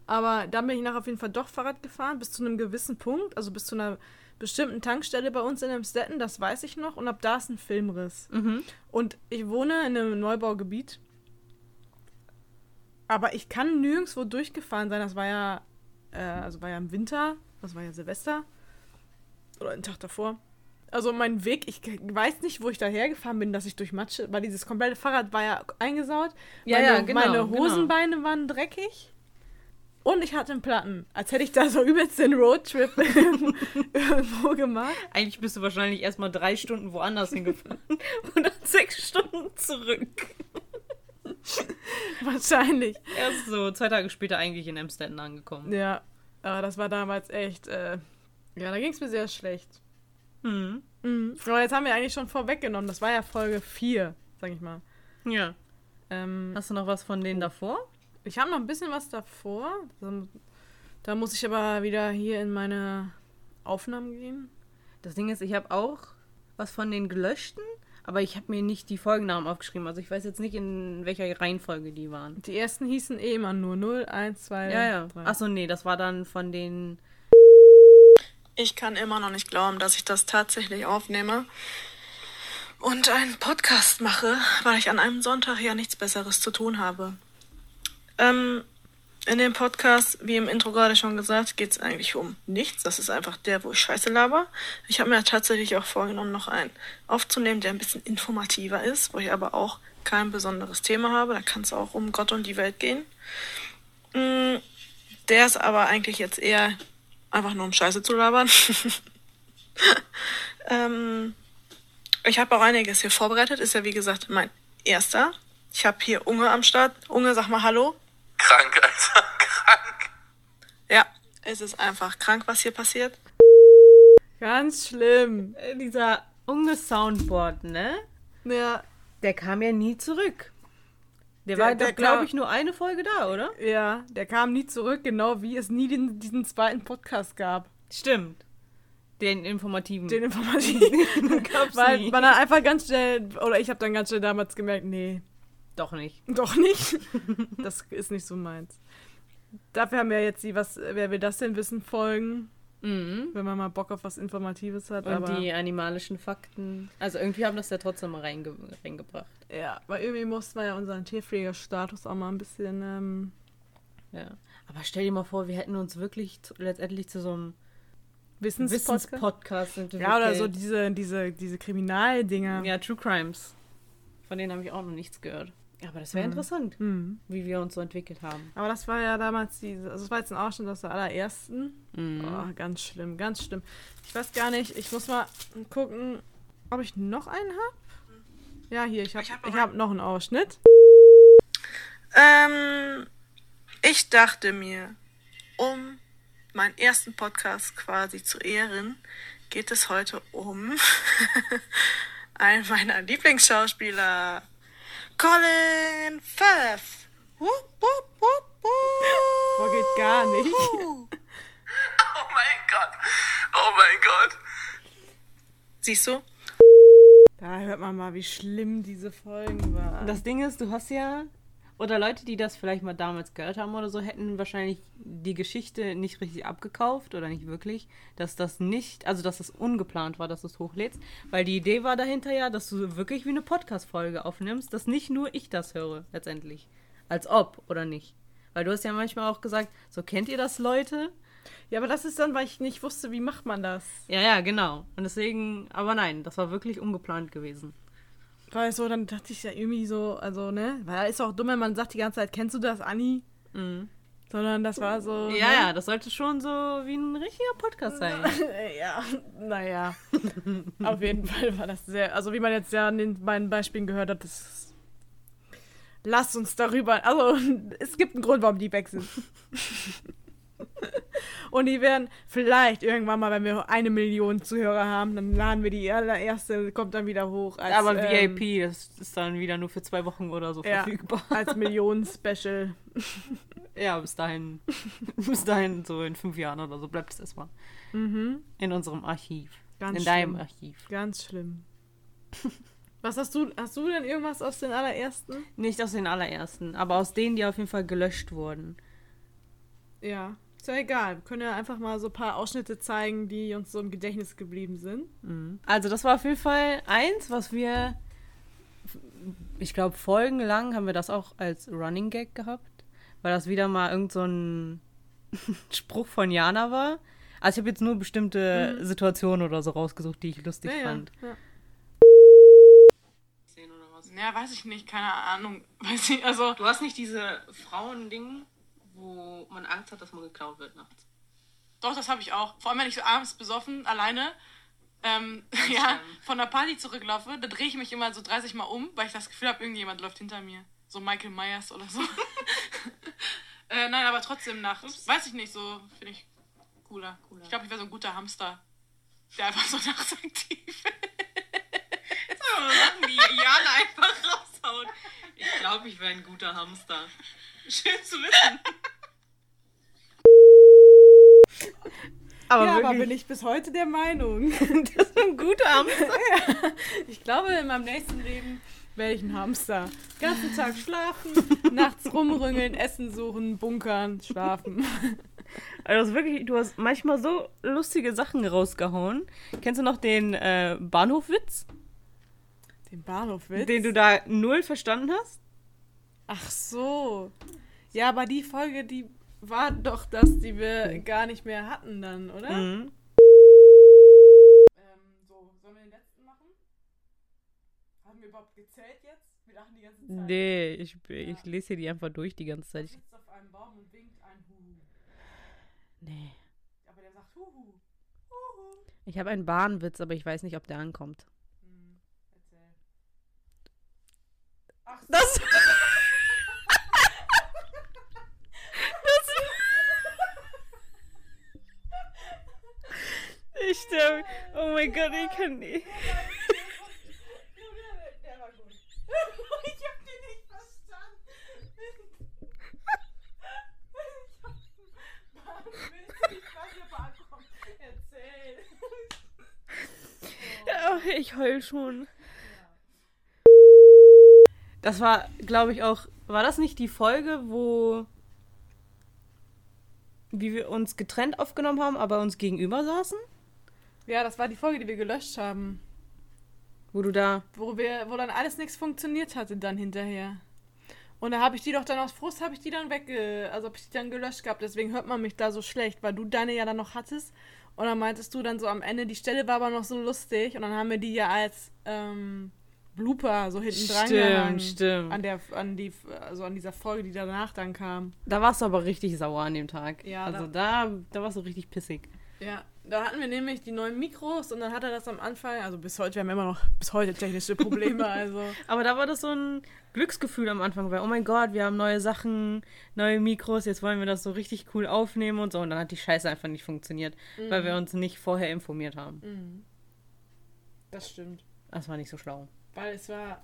Aber dann bin ich nachher auf jeden Fall doch Fahrrad gefahren, bis zu einem gewissen Punkt, also bis zu einer bestimmten Tankstelle bei uns in Amstetten, das weiß ich noch. Und ab da ist ein Filmriss. Mhm. Und ich wohne in einem Neubaugebiet. Aber ich kann nirgendwo durchgefahren sein. Das war ja äh, also war ja im Winter, das war ja Silvester. Oder einen Tag davor. Also mein Weg, ich weiß nicht, wo ich dahergefahren bin, dass ich durch Matsche, weil dieses komplette Fahrrad war ja eingesaut. Ja, meine, ja, genau, meine genau. Hosenbeine genau. waren dreckig. Und ich hatte einen Platten. Als hätte ich da so übelst den Roadtrip irgendwo gemacht. Eigentlich bist du wahrscheinlich erstmal drei Stunden woanders hingefahren und dann sechs Stunden zurück. Wahrscheinlich. Erst so zwei Tage später eigentlich in Amsterdam angekommen. Ja, aber das war damals echt, äh, ja, da ging es mir sehr schlecht. Mhm. Mhm. Aber jetzt haben wir eigentlich schon vorweggenommen. Das war ja Folge 4, sag ich mal. Ja. Ähm, Hast du noch was von denen davor? Ich habe noch ein bisschen was davor. Da muss ich aber wieder hier in meine Aufnahmen gehen. Das Ding ist, ich habe auch was von den gelöschten aber ich habe mir nicht die Folgennamen aufgeschrieben. Also ich weiß jetzt nicht, in welcher Reihenfolge die waren. Die ersten hießen eh immer nur 0, 1, 2, ja, ja. 3. Achso, nee, das war dann von den. Ich kann immer noch nicht glauben, dass ich das tatsächlich aufnehme und einen Podcast mache, weil ich an einem Sonntag ja nichts Besseres zu tun habe. Ähm, in dem Podcast, wie im Intro gerade schon gesagt, geht es eigentlich um nichts. Das ist einfach der, wo ich Scheiße laber. Ich habe mir tatsächlich auch vorgenommen, noch einen aufzunehmen, der ein bisschen informativer ist, wo ich aber auch kein besonderes Thema habe. Da kann es auch um Gott und die Welt gehen. Mm, Der ist aber eigentlich jetzt eher einfach nur um Scheiße zu labern. ähm, ich habe auch einiges hier vorbereitet. Ist ja wie gesagt mein erster. Ich habe hier Unge am Start. Unge, sag mal Hallo. Krank, Alter, krank. Ja, es ist einfach krank, was hier passiert. Ganz schlimm. Äh, Dieser unge Soundboard, ne? Ja, Der kam ja nie zurück. Der, Der- war der doch, glaube ich, nur eine Folge da, oder? ja, der kam nie zurück, genau wie es nie den, diesen zweiten Podcast gab. Stimmt. Den informativen. Den informativen. gab's Weil nie. man hat einfach ganz schnell, oder ich habe dann ganz schnell damals gemerkt, nee, Doch nicht. doch nicht. das ist nicht so meins. Dafür haben wir jetzt die, was, wer will das denn wissen, Folgen, Mhm. wenn man mal Bock auf was Informatives hat. Und die animalischen Fakten. Also irgendwie haben das ja trotzdem mal reinge reingebracht. Ja, weil irgendwie mussten wir ja unseren Tierpflegerstatus auch mal ein bisschen, ähm, Ja. Aber stell dir mal vor, wir hätten uns wirklich zu, letztendlich zu so einem Wissenspodcast. Entwickelt. Ja, oder so diese, diese, diese Kriminaldinger. Ja, True Crimes. Von denen habe ich auch noch nichts gehört. Aber das wäre Mhm. interessant, Mhm. wie wir uns so entwickelt haben. Aber das war ja damals diese, also das war jetzt ein Ausschnitt aus der allerersten. Mhm. Oh, ganz schlimm, ganz schlimm. Ich weiß gar nicht, ich muss mal gucken, ob ich noch einen habe. Ja, hier, ich habe Ich ich hab noch noch einen Ausschnitt. Ähm, ich dachte mir, um meinen ersten Podcast quasi zu ehren, geht es heute um einen meiner Lieblingsschauspieler, Colin Firth. Wupp, wupp, wupp, wupp. Boah, geht gar nicht. Oh mein Gott. Oh mein Gott. Siehst du? Da hört man mal, wie schlimm diese Folgen waren. Das Ding ist, du hast ja, oder Leute, die das vielleicht mal damals gehört haben oder so, hätten wahrscheinlich die Geschichte nicht richtig abgekauft oder nicht wirklich, dass das nicht, also dass das ungeplant war, dass du es hochlädst, weil die Idee war dahinter ja, dass du wirklich wie eine Podcast-Folge aufnimmst, dass nicht nur ich das höre, letztendlich. Als ob, oder nicht? Weil du hast ja manchmal auch gesagt, so kennt ihr das, Leute? ja, aber das ist dann, weil ich nicht wusste, wie macht man das. Ja, ja, genau. Und deswegen, aber nein, das war wirklich ungeplant gewesen. Weil so, dann dachte ich ja irgendwie so, also, ne? Weil ist auch dumm, wenn man sagt die ganze Zeit, kennst du das, Anni? Mhm. Sondern das war so. Ja, ne? ja, das sollte schon so wie ein richtiger Podcast sein. Ja, naja. Auf jeden Fall war das sehr. Also, wie man jetzt ja an den beiden Beispielen gehört hat, das. Lasst uns darüber. Also, es gibt einen Grund, warum die weg sind. Und die werden vielleicht irgendwann mal, wenn wir eine Million Zuhörer haben, dann laden wir die allererste, kommt dann wieder hoch. Als, Aber ähm, VIP, das ist dann wieder nur für zwei Wochen oder so ja, verfügbar. als Millionen-Special. Ja, bis dahin, bis dahin, so in fünf Jahren oder so, bleibt es erstmal Mhm. in unserem Archiv. Ganz in deinem schlimm. Archiv. Ganz schlimm. Was hast du? Hast du denn irgendwas aus den allerersten? Nicht aus den allerersten, aber aus denen, die auf jeden Fall gelöscht wurden. Ja. Ist ja egal. Wir können ja einfach mal so ein paar Ausschnitte zeigen, die uns so im Gedächtnis geblieben sind. Also das war auf jeden Fall eins, was wir, ich glaube, folgenlang haben wir das auch als Running Gag gehabt, weil das wieder mal irgend so ein Spruch von Jana war. Also ich habe jetzt nur bestimmte Situationen oder so rausgesucht, die ich lustig fand. Ja. Ja, weiß ich nicht, keine Ahnung. Weiß ich, also. Du hast nicht diese Frauending, wo man Angst hat, dass man geklaut wird nachts. Doch, das habe ich auch. Vor allem, wenn ich so abends besoffen, alleine, ähm, ja, von der Party zurücklaufe, da drehe ich mich immer so 30 Mal um, weil ich das Gefühl habe, irgendjemand läuft hinter mir. So Michael Myers oder so. äh, nein, aber trotzdem nachts. Weiß ich nicht, so finde ich cooler. cooler. Ich glaube, ich wäre so ein guter Hamster, der einfach so nachts aktiv ist. Sachen, die Jana einfach raushaut. Ich glaube, ich wäre ein guter Hamster. Schön zu wissen. Aber ja, aber bin ich bis heute der Meinung. das ist ein guter Hamster. Ich glaube, in meinem nächsten Leben werde ich ein Hamster. Den ganzen Tag schlafen, nachts rumrüngeln, Essen suchen, bunkern, schlafen. Also wirklich, du hast manchmal so lustige Sachen rausgehauen. Kennst du noch den äh, Bahnhofwitz, Den Bahnhofwitz? den du da null verstanden hast? Ach so. Ja, aber die Folge, die war doch das, die wir gar nicht mehr hatten dann, oder? Mhm. Ähm, so, sollen wir den letzten machen? Haben wir überhaupt gezählt jetzt? Wir lachen die ganze Zeit. Nee, ich, ich Ja. lese hier die einfach durch die ganze Zeit. Ich, sitzt auf einem Baum und winkt ein Huhu. nee. Aber der sagt Huhu. Huhu. Ich habe einen Bahnwitz, aber ich weiß nicht, ob der ankommt. Hm, erzähl. Ach, Das. Ich sterbe. Oh mein Gott, ich kann nicht. Der war gut. Ich hab den nicht verstanden. Ich hab willst du nicht, hier beankommt? Erzähl. Ach, ich heul schon. Das war, glaube ich, auch. War das nicht die Folge, wo. Wie wir uns getrennt aufgenommen haben, aber uns gegenüber saßen? Ja, das war die Folge, die wir gelöscht haben. Wo du da. Wo, wir, wo dann alles nichts funktioniert hatte dann hinterher. Und da habe ich die doch dann aus Frust, habe ich die dann wegge... Also habe ich die dann gelöscht gehabt. Deswegen hört man mich da so schlecht, weil du deine ja dann noch hattest. Und dann meintest du dann so am Ende, die Stelle war aber noch so lustig. Und dann haben wir die ja als ähm, Blooper so hinten dran gehangen. Stimmt, stimmt. An, der, an, die, also an dieser Folge, die danach dann kam. Da warst du aber richtig sauer an dem Tag. Ja, Also da, da warst du richtig pissig. Ja, da hatten wir nämlich die neuen Mikros und dann hat er das am Anfang, also bis heute, wir haben immer noch bis heute technische Probleme, also. Aber da war das so ein Glücksgefühl am Anfang, weil, oh mein Gott, wir haben neue Sachen, neue Mikros, jetzt wollen wir das so richtig cool aufnehmen und so. Und dann hat die Scheiße einfach nicht funktioniert, weil wir uns nicht vorher informiert haben. Mhm. Das stimmt. Das war nicht so schlau. Weil es war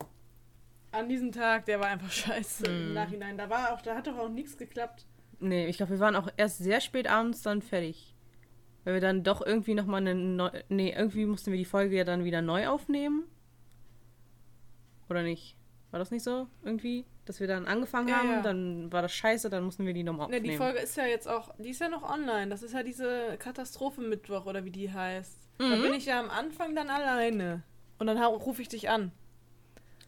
an diesem Tag, der war einfach scheiße Mhm. im Nachhinein. Da war auch, da hat doch auch nichts geklappt. Nee, ich glaube, wir waren auch erst sehr spät abends dann fertig. Weil wir dann doch irgendwie nochmal eine neu Nee, irgendwie mussten wir die Folge ja dann wieder neu aufnehmen. Oder nicht? War das nicht so? Irgendwie? Dass wir dann angefangen Ja, haben, ja. dann war das scheiße, dann mussten wir die nochmal Ne, aufnehmen. die Folge ist ja jetzt auch, die ist ja noch online. Das ist ja diese Katastrophenmittwoch oder wie die heißt. Da Mhm. bin ich ja am Anfang dann alleine. Und dann rufe ich dich an.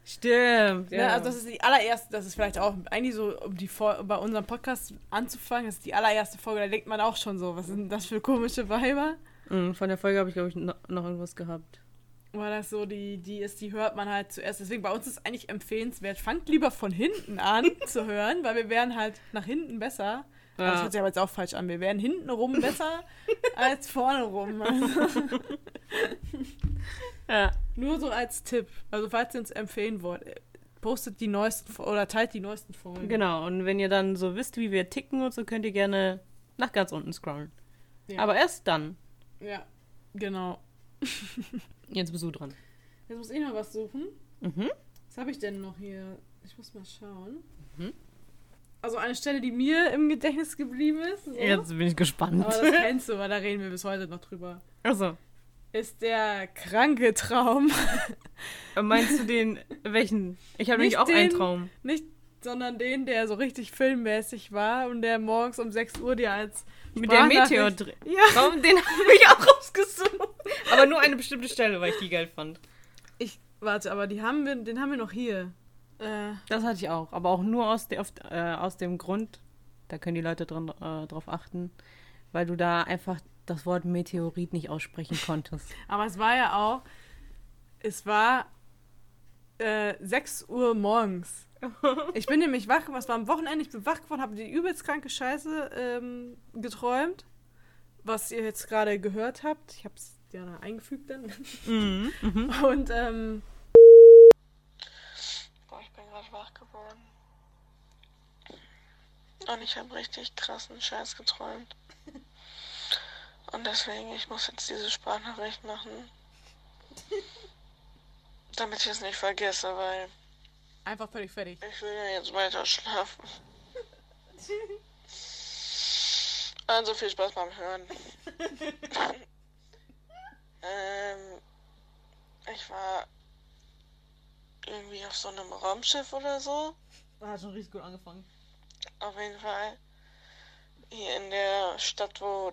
Stimmt, Ne, ja. also das ist die allererste, das ist vielleicht auch eigentlich so, um die Fol bei unserem Podcast anzufangen, das ist die allererste Folge, da denkt man auch schon so, was sind das für komische Weiber? Mhm, Von der Folge habe ich, glaube ich, no noch irgendwas gehabt. Weil das so die, die ist, die hört man halt zuerst. Deswegen bei uns ist eigentlich empfehlenswert, fangt lieber von hinten an zu hören, weil wir wären halt nach hinten besser. Ja. Das hört sich aber jetzt auch falsch an. Wir wären hinten rum besser als vorne rum. Ja. nur so als Tipp. Also falls ihr uns empfehlen wollt, postet die neuesten oder teilt die neuesten Folgen. Genau, und wenn ihr dann so wisst, wie wir ticken und so, könnt ihr gerne nach ganz unten scrollen. Ja. Aber erst dann. Ja, genau. Jetzt bist du dran. Jetzt muss ich noch was suchen. Mhm. Was habe ich denn noch hier? Ich muss mal schauen. Mhm. Also eine Stelle, die mir im Gedächtnis geblieben ist. So. Jetzt bin ich gespannt. Aber das kennst du, weil da reden wir bis heute noch drüber. Achso. Ist der kranke Traum. Meinst du den, welchen? Ich habe nämlich auch einen den- Traum. Nicht, sondern den, der so richtig filmmäßig war und der morgens um 6 Uhr dir als Mit der Meteor drin. Ja. Traum, den habe ich auch rausgesucht. Aber nur eine bestimmte Stelle, weil ich die geil fand. Ich, warte, aber die haben wir, den haben wir noch hier. Äh, Das hatte ich auch. Aber auch nur aus, der, auf, äh, aus dem Grund, da können die Leute dran, äh, drauf achten, weil du da einfach das Wort Meteorit nicht aussprechen konntest. aber es war ja auch, es war äh, 6 Uhr morgens. Ich bin nämlich wach, was war am Wochenende, ich bin wach geworden, habe die übelst kranke Scheiße ähm, geträumt, was ihr jetzt gerade gehört habt. Ich habe es ja noch eingefügt dann. mhm. Mhm. Und ähm, Boah, ich bin gerade wach geworden. Und ich habe richtig krassen Scheiß geträumt. Und deswegen, ich muss jetzt diese Sprachnachricht machen. Damit ich es nicht vergesse, weil einfach völlig fertig. ich will ja jetzt weiter schlafen. Also viel Spaß beim Hören. ähm, ich war irgendwie auf so einem Raumschiff oder so. Hat schon richtig gut angefangen. Auf jeden Fall hier in der Stadt, wo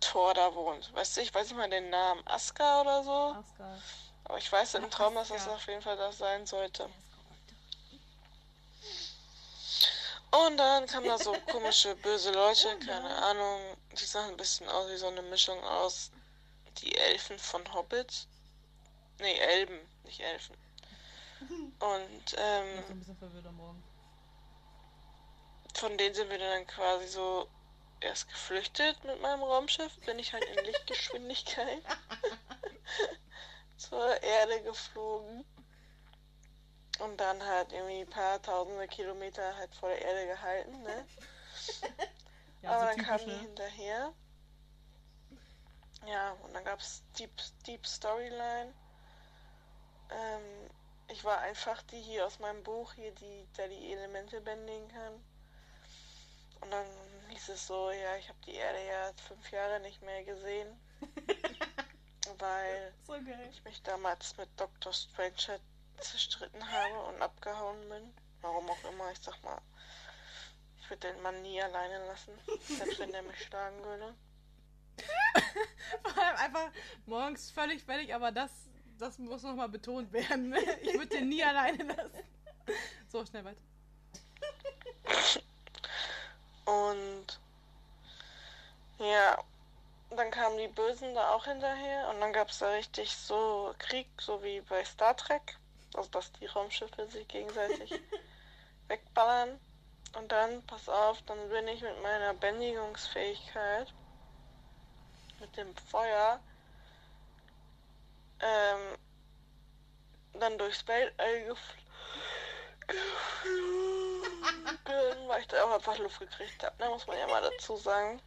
Thor da wohnt. Weißt du, ich weiß nicht mal den Namen. Aska oder so. Aber ich weiß im Traum, dass das Aska. auf jeden Fall das sein sollte. Und dann kamen da so komische, böse Leute, keine Ahnung. Die sahen ein bisschen aus wie so eine Mischung aus die Elfen von Hobbit. Nee, Elben, nicht Elfen. Und ähm, von denen sind wir dann quasi so erst geflüchtet mit meinem Raumschiff. Bin ich halt in Lichtgeschwindigkeit zur Erde geflogen. Und dann halt irgendwie ein paar tausende Kilometer halt vor der Erde gehalten, ne? Ja, Aber so dann kamen typisch, die hinterher. Ja, und dann gab es Deep, Deep Storyline. Ähm, ich war einfach die hier aus meinem Buch, hier, die, der die Elemente bändigen kann. Und dann hieß es so, ja, ich habe die Erde ja fünf Jahre nicht mehr gesehen. weil So ich mich damals mit Dr. Stranger zerstritten habe und abgehauen bin. Warum auch immer, ich sag mal, ich würde den Mann nie alleine lassen, selbst wenn der mich schlagen würde. Vor allem einfach morgens völlig fertig, aber das, das muss nochmal betont werden. Ich würde den nie alleine lassen. So, schnell weiter. Und ja, dann kamen die Bösen da auch hinterher und dann gab es da richtig so Krieg, so wie bei Star Trek. Also dass die Raumschiffe sich gegenseitig wegballern. Und dann, pass auf, dann bin ich mit meiner Bändigungsfähigkeit, mit dem Feuer, ähm, dann durchs Weltall geflogen, weil ich da auch einfach Luft gekriegt habe, ne, muss man ja mal dazu sagen.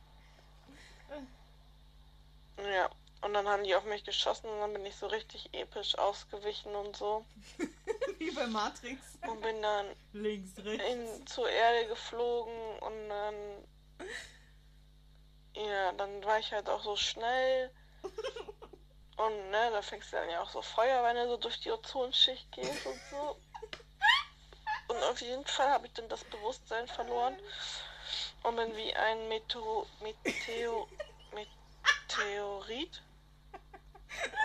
Ja, und dann haben die auf mich geschossen und dann bin ich so richtig episch ausgewichen und so. Wie bei Matrix. Und bin dann Links, rechts. in, zur Erde geflogen und dann. Ja, dann war ich halt auch so schnell. Und ne, da fängst du dann ja auch so Feuer, wenn du so durch die Ozonschicht gehst und so. Und auf jeden Fall habe ich dann das Bewusstsein verloren und bin wie ein Meteo, Meteo, Meteorit.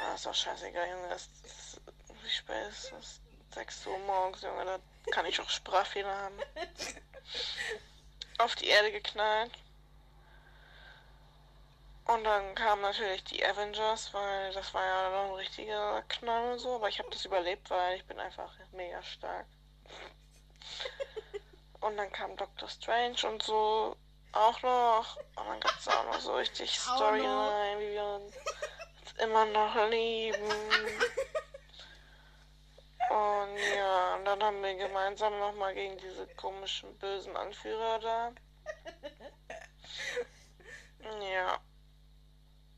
Ah, ist auch scheißegal, Junge. Das, das, wie spät ist das? 6 Uhr morgens, Junge. Da kann ich auch Sprachfehler haben. Auf die Erde geknallt. Und dann kamen natürlich die Avengers, weil das war ja noch ein richtiger Knall und so. Aber ich habe das überlebt, weil ich bin einfach mega stark. Und dann kam Doctor Strange und so auch noch. Und dann gab es auch noch so richtig. Storyline, wie wir uns immer noch lieben. Und ja, und dann haben wir gemeinsam nochmal gegen diese komischen bösen Anführer da. Ja.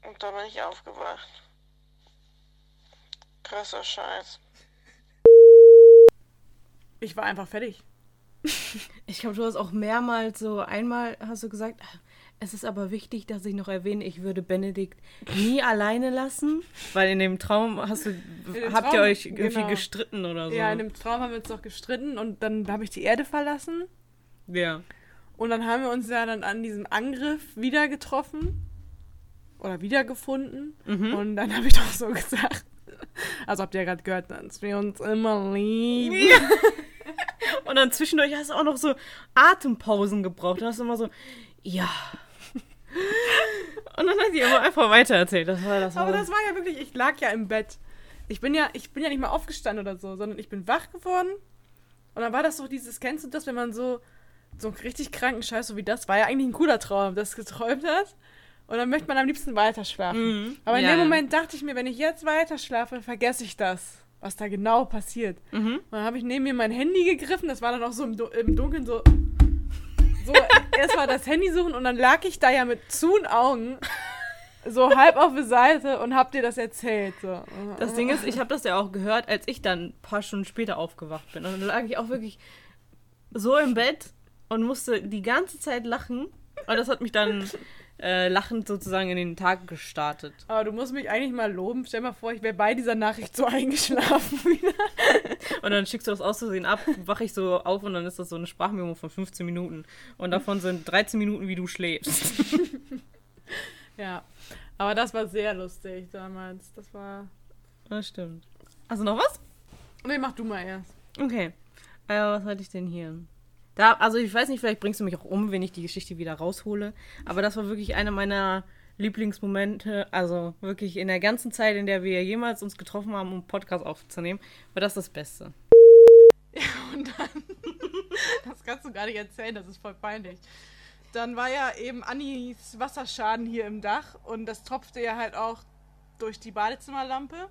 Und da bin ich aufgewacht. Krasser Scheiß. Ich war einfach fertig. Ich glaube, du hast auch mehrmals so, einmal hast du gesagt, "Ah, es ist aber wichtig, dass ich noch erwähne, ich würde Benedikt nie alleine lassen, weil in dem Traum hast du, dem habt ihr Traum, euch irgendwie genau. gestritten oder so. Ja, in dem Traum haben wir uns doch gestritten und dann habe ich die Erde verlassen. ja. Und dann haben wir uns ja dann an diesem Angriff wieder getroffen. Oder wiedergefunden. Mhm. Und dann habe ich doch so gesagt. Also habt ihr ja gerade gehört, dass wir uns immer lieben. Und dann zwischendurch hast du auch noch so Atempausen gebraucht. Du hast immer so, ja. Und dann hat sie immer einfach weitererzählt. Das war das. War Aber das war ja wirklich, ich lag ja im Bett. Ich bin ja, ich bin ja nicht mal aufgestanden oder so, sondern ich bin wach geworden. Und dann war das doch dieses, kennst du das, wenn man so, so einen richtig kranken Scheiß, so wie das, war ja eigentlich ein cooler Traum, das geträumt hat. Und dann möchte man am liebsten weiter schlafen. Mhm. Aber in Ja, dem. Moment dachte ich mir, wenn ich jetzt weiter schlafe, vergesse ich das, was da genau passiert. Mhm. Dann habe ich neben mir mein Handy gegriffen, das war dann auch so im, Du- im Dunkeln so. So, erst mal das Handy suchen und dann lag ich da ja mit zuen Augen so halb auf der Seite und hab dir das erzählt. So. Das Ding ist, ich habe das ja auch gehört, als ich dann ein paar Stunden später aufgewacht bin. Und dann lag ich auch wirklich so im Bett und musste die ganze Zeit lachen. Und das hat mich dann äh, lachend sozusagen in den Tag gestartet. Aber du musst mich eigentlich mal loben. Stell mal vor, ich wäre bei dieser Nachricht so eingeschlafen wieder. Und dann schickst du das auszusehen ab, wache ich so auf und dann ist das so eine Sprachmemo von 15 Minuten. Und davon sind 13 Minuten, wie du schläfst. Ja. Aber das war sehr lustig damals. Das war. Das stimmt. Hast du noch was? Nee, mach du mal erst. Okay. Äh, was hatte ich denn hier? Da, also ich weiß nicht, vielleicht bringst du mich auch um, wenn ich die Geschichte wieder raushole. Aber das war wirklich einer meiner Lieblingsmomente. Also wirklich in der ganzen Zeit, in der wir jemals uns getroffen haben, um Podcast aufzunehmen, war das das Beste. Und dann, das kannst du gar nicht erzählen, das ist voll peinlich. Dann war ja eben Annis Wasserschaden hier im Dach und das tropfte ja halt auch durch die Badezimmerlampe.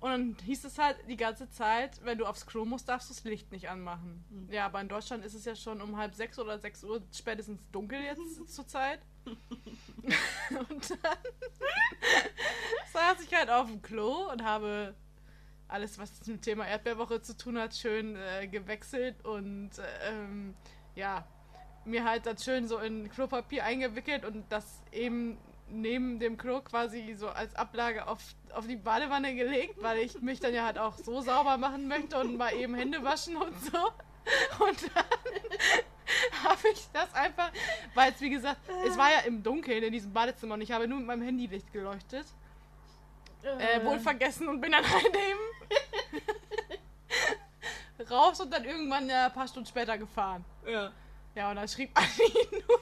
Und dann hieß es halt die ganze Zeit, wenn du aufs Klo musst, darfst du das Licht nicht anmachen. Ja, aber in Deutschland ist es ja schon um halb sechs oder sechs Uhr spätestens dunkel jetzt zur Zeit. und dann saß ich halt auf dem Klo und habe alles, was mit dem Thema Erdbeerwoche zu tun hat, schön äh, gewechselt und äh, ähm, ja, mir halt das schön so in Klopapier eingewickelt und das eben neben dem Klo quasi so als Ablage auf, auf die Badewanne gelegt, weil ich mich dann ja halt auch so sauber machen möchte und mal eben Hände waschen und so. Und dann habe ich das einfach, weil es wie gesagt, es war ja im Dunkeln in diesem Badezimmer und ich habe nur mit meinem Handylicht geleuchtet. Äh, wohl vergessen und bin dann halt eben raus und dann irgendwann ja, ein paar Stunden später gefahren. Ja. Ja, und dann schrieb Anni nur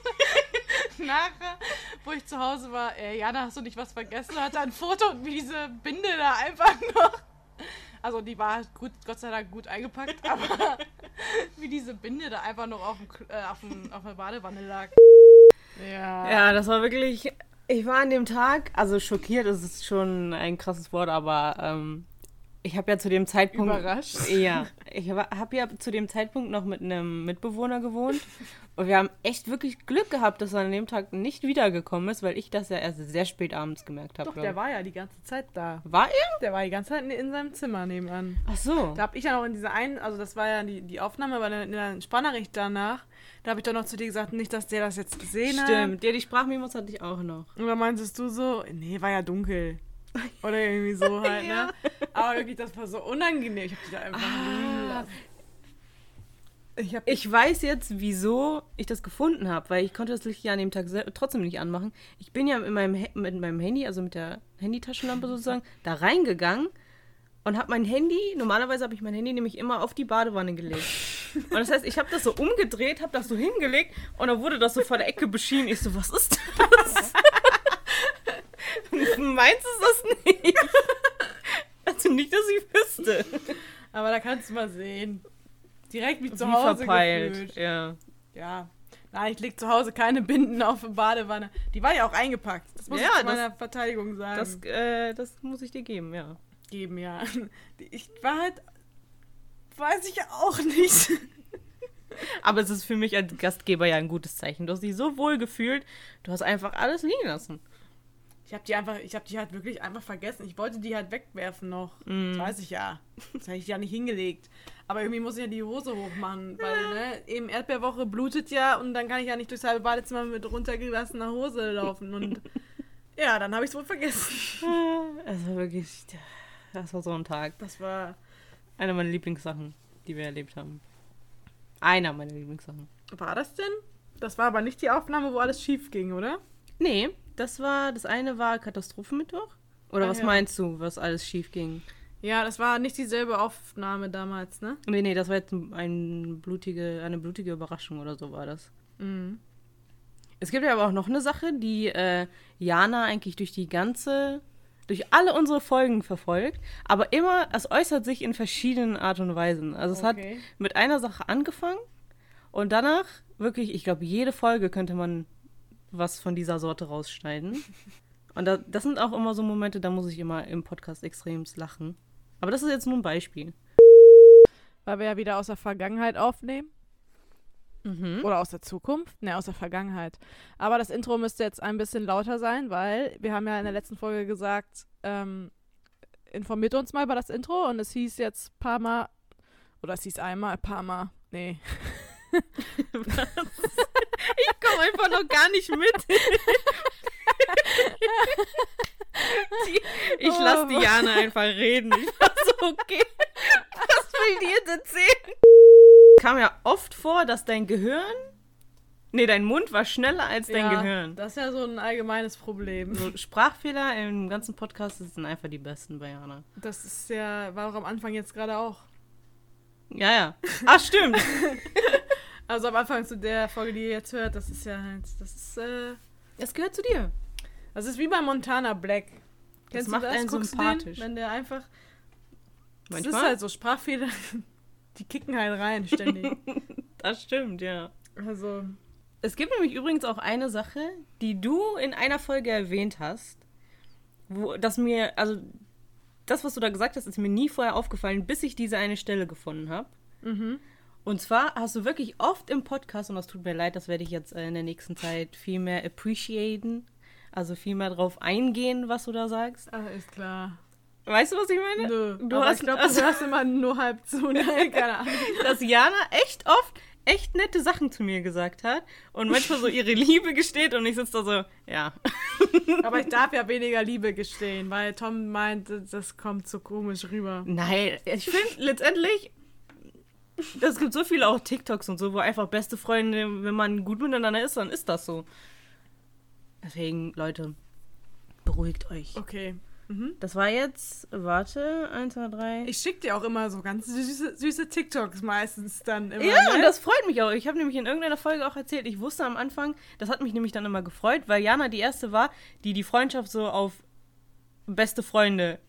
nachher, wo ich zu Hause war, äh, Jana, hast du nicht was vergessen? Hat ein Foto und wie diese Binde da einfach noch. Also die war gut, Gott sei Dank gut eingepackt, aber wie diese Binde da einfach noch auf, dem, äh, auf, dem, auf der Badewanne lag. Ja. Ja, das war wirklich. Ich war an dem Tag, also schockiert ist schon ein krasses Wort, aber ähm, ich habe ja zu dem Zeitpunkt. Überrascht? Ja, ich habe ja zu dem Zeitpunkt noch mit einem Mitbewohner gewohnt und wir haben echt wirklich Glück gehabt, dass er an dem Tag nicht wiedergekommen ist, weil ich das ja erst sehr spät abends gemerkt habe. Doch, der war ja die ganze Zeit da. War er? Der war die ganze Zeit in, in seinem Zimmer nebenan. Ach so. Da habe ich ja noch in dieser einen, also das war ja die, die Aufnahme, aber in der Sprachnachricht danach, da habe ich doch noch zu dir gesagt, nicht, dass der das jetzt gesehen hat. Stimmt, der die Sprachmemos hatte ich auch noch. Und dann meintest du so, nee, war ja dunkel. Oder irgendwie so halt, Ja. ne? Aber wirklich, das war so unangenehm. Ich hab dich da einfach liegen lassen. Ich hab Ich weiß jetzt, wieso ich das gefunden habe, weil ich konnte das Licht ja an dem Tag trotzdem nicht anmachen. Ich bin ja mit meinem, mit meinem Handy, also mit der Handytaschenlampe sozusagen, da reingegangen und habe mein Handy, normalerweise habe ich mein Handy nämlich immer auf die Badewanne gelegt. Und das heißt, ich habe das so umgedreht, habe das so hingelegt und dann wurde das so vor der Ecke beschienen. Ich so, was ist das? Meinst du das nicht? Also nicht, dass ich wüsste. aber da kannst du mal sehen. Direkt wie zu Hause verpeilt. gefühlt. Ja. Ja. Nein, ich leg zu Hause keine Binden auf die Badewanne. Die war ja auch eingepackt. Das muss Ja, ich zu das- meiner Verteidigung sagen. Das, äh, das muss ich dir geben, ja. geben, ja. Ich war halt, weiß ich auch nicht. Aber es ist für mich als Gastgeber ja ein gutes Zeichen. Du hast dich so wohl gefühlt, du hast einfach alles liegen lassen. Ich habe die einfach, ich habe die halt wirklich einfach vergessen. Ich wollte die halt wegwerfen noch. Das weiß ich ja. Das habe ich ja nicht hingelegt. Aber irgendwie muss ich ja die Hose hochmachen, weil ne, eben Erdbeerwoche blutet ja und dann kann ich ja nicht durchs halbe Badezimmer mit runtergelassener Hose laufen und ja, dann habe ich es wohl vergessen. Es war wirklich, das war so ein Tag. Das war, Eine meiner Lieblingssachen, die wir erlebt haben. Einer meiner Lieblingssachen. war das denn? Das war aber nicht die Aufnahme, wo alles schief ging, oder? Nee, das war, das eine war Katastrophenmittwoch. Oder Ah, was ja. meinst du, was alles schief ging? Ja, das war nicht dieselbe Aufnahme damals, ne? Nee, nee, das war jetzt ein blutige, eine blutige Überraschung oder so war das. Mhm. Es gibt ja aber auch noch eine Sache, die äh, Jana eigentlich durch die ganze, durch alle unsere Folgen verfolgt, aber immer, es äußert sich in verschiedenen Art und Weisen. Also es Okay. hat mit einer Sache angefangen und danach wirklich, ich glaube, jede Folge könnte man was von dieser Sorte rausschneiden. Und da, das sind auch immer so Momente, da muss ich immer im Podcast extremst lachen. Aber das ist jetzt nur ein Beispiel. Weil wir ja wieder aus der Vergangenheit aufnehmen. Mhm. Oder aus der Zukunft? Ne, aus der Vergangenheit. Aber das Intro müsste jetzt ein bisschen lauter sein, weil wir haben ja in der letzten Folge gesagt, ähm, informiert uns mal über das Intro und es hieß jetzt paar Mal, oder es hieß einmal, paar Mal, nee. Ich komme einfach noch gar nicht mit. Die, ich Oh lasse Mann. Jana einfach reden. Ich war so, okay, was will die jetzt erzählen? Kam ja oft vor, dass dein Gehirn, nee, dein Mund war schneller als dein ja, Gehirn. Das ist ja so ein allgemeines Problem. So, Sprachfehler im ganzen Podcast sind einfach die besten bei Jana. Das ist ja, war auch am Anfang jetzt gerade auch. Ja, ja. Ach, stimmt. Also am Anfang zu der Folge, die ihr jetzt hört, das ist ja halt, das ist, äh, Es gehört zu dir. das ist wie bei Montana Black. Kennst macht du das? einen Guckst sympathisch. Den, wenn der einfach, das ist Manchmal. halt so Sprachfehler, die kicken halt rein ständig. Das stimmt, ja. Also, Es gibt nämlich übrigens auch eine Sache, die du in einer Folge erwähnt hast, wo das mir, also das, was du da gesagt hast, ist mir nie vorher aufgefallen, bis ich diese eine Stelle gefunden habe. mhm. Und zwar hast du wirklich oft im Podcast, und das tut mir leid, das werde ich jetzt äh, in der nächsten Zeit viel mehr appreciaten, also viel mehr drauf eingehen, was du da sagst. Ah, ist klar. Weißt du, was ich meine? Nö, Du hast- ich glaube, also- du hörst immer nur halb zu. Nein, keine Ahnung. dass Jana echt oft echt nette Sachen zu mir gesagt hat und manchmal so ihre Liebe gesteht und ich sitze da so, ja. Aber ich darf ja weniger Liebe gestehen, weil Tom meint, das kommt so komisch rüber. Nein, ich finde letztendlich, es gibt so viele auch TikToks und so, wo einfach beste Freunde, wenn man gut miteinander ist, dann ist das so. Deswegen, Leute, beruhigt euch. Okay. Mhm. Das war jetzt, warte, 1, 2, 3. Ich schicke dir auch immer so ganz süße, süße TikToks meistens dann immer. Ja, ne? und das freut mich auch. Ich habe nämlich in irgendeiner Folge auch erzählt, ich wusste am Anfang, das hat mich nämlich dann immer gefreut, weil Jana die erste war, die die Freundschaft so auf beste Freunde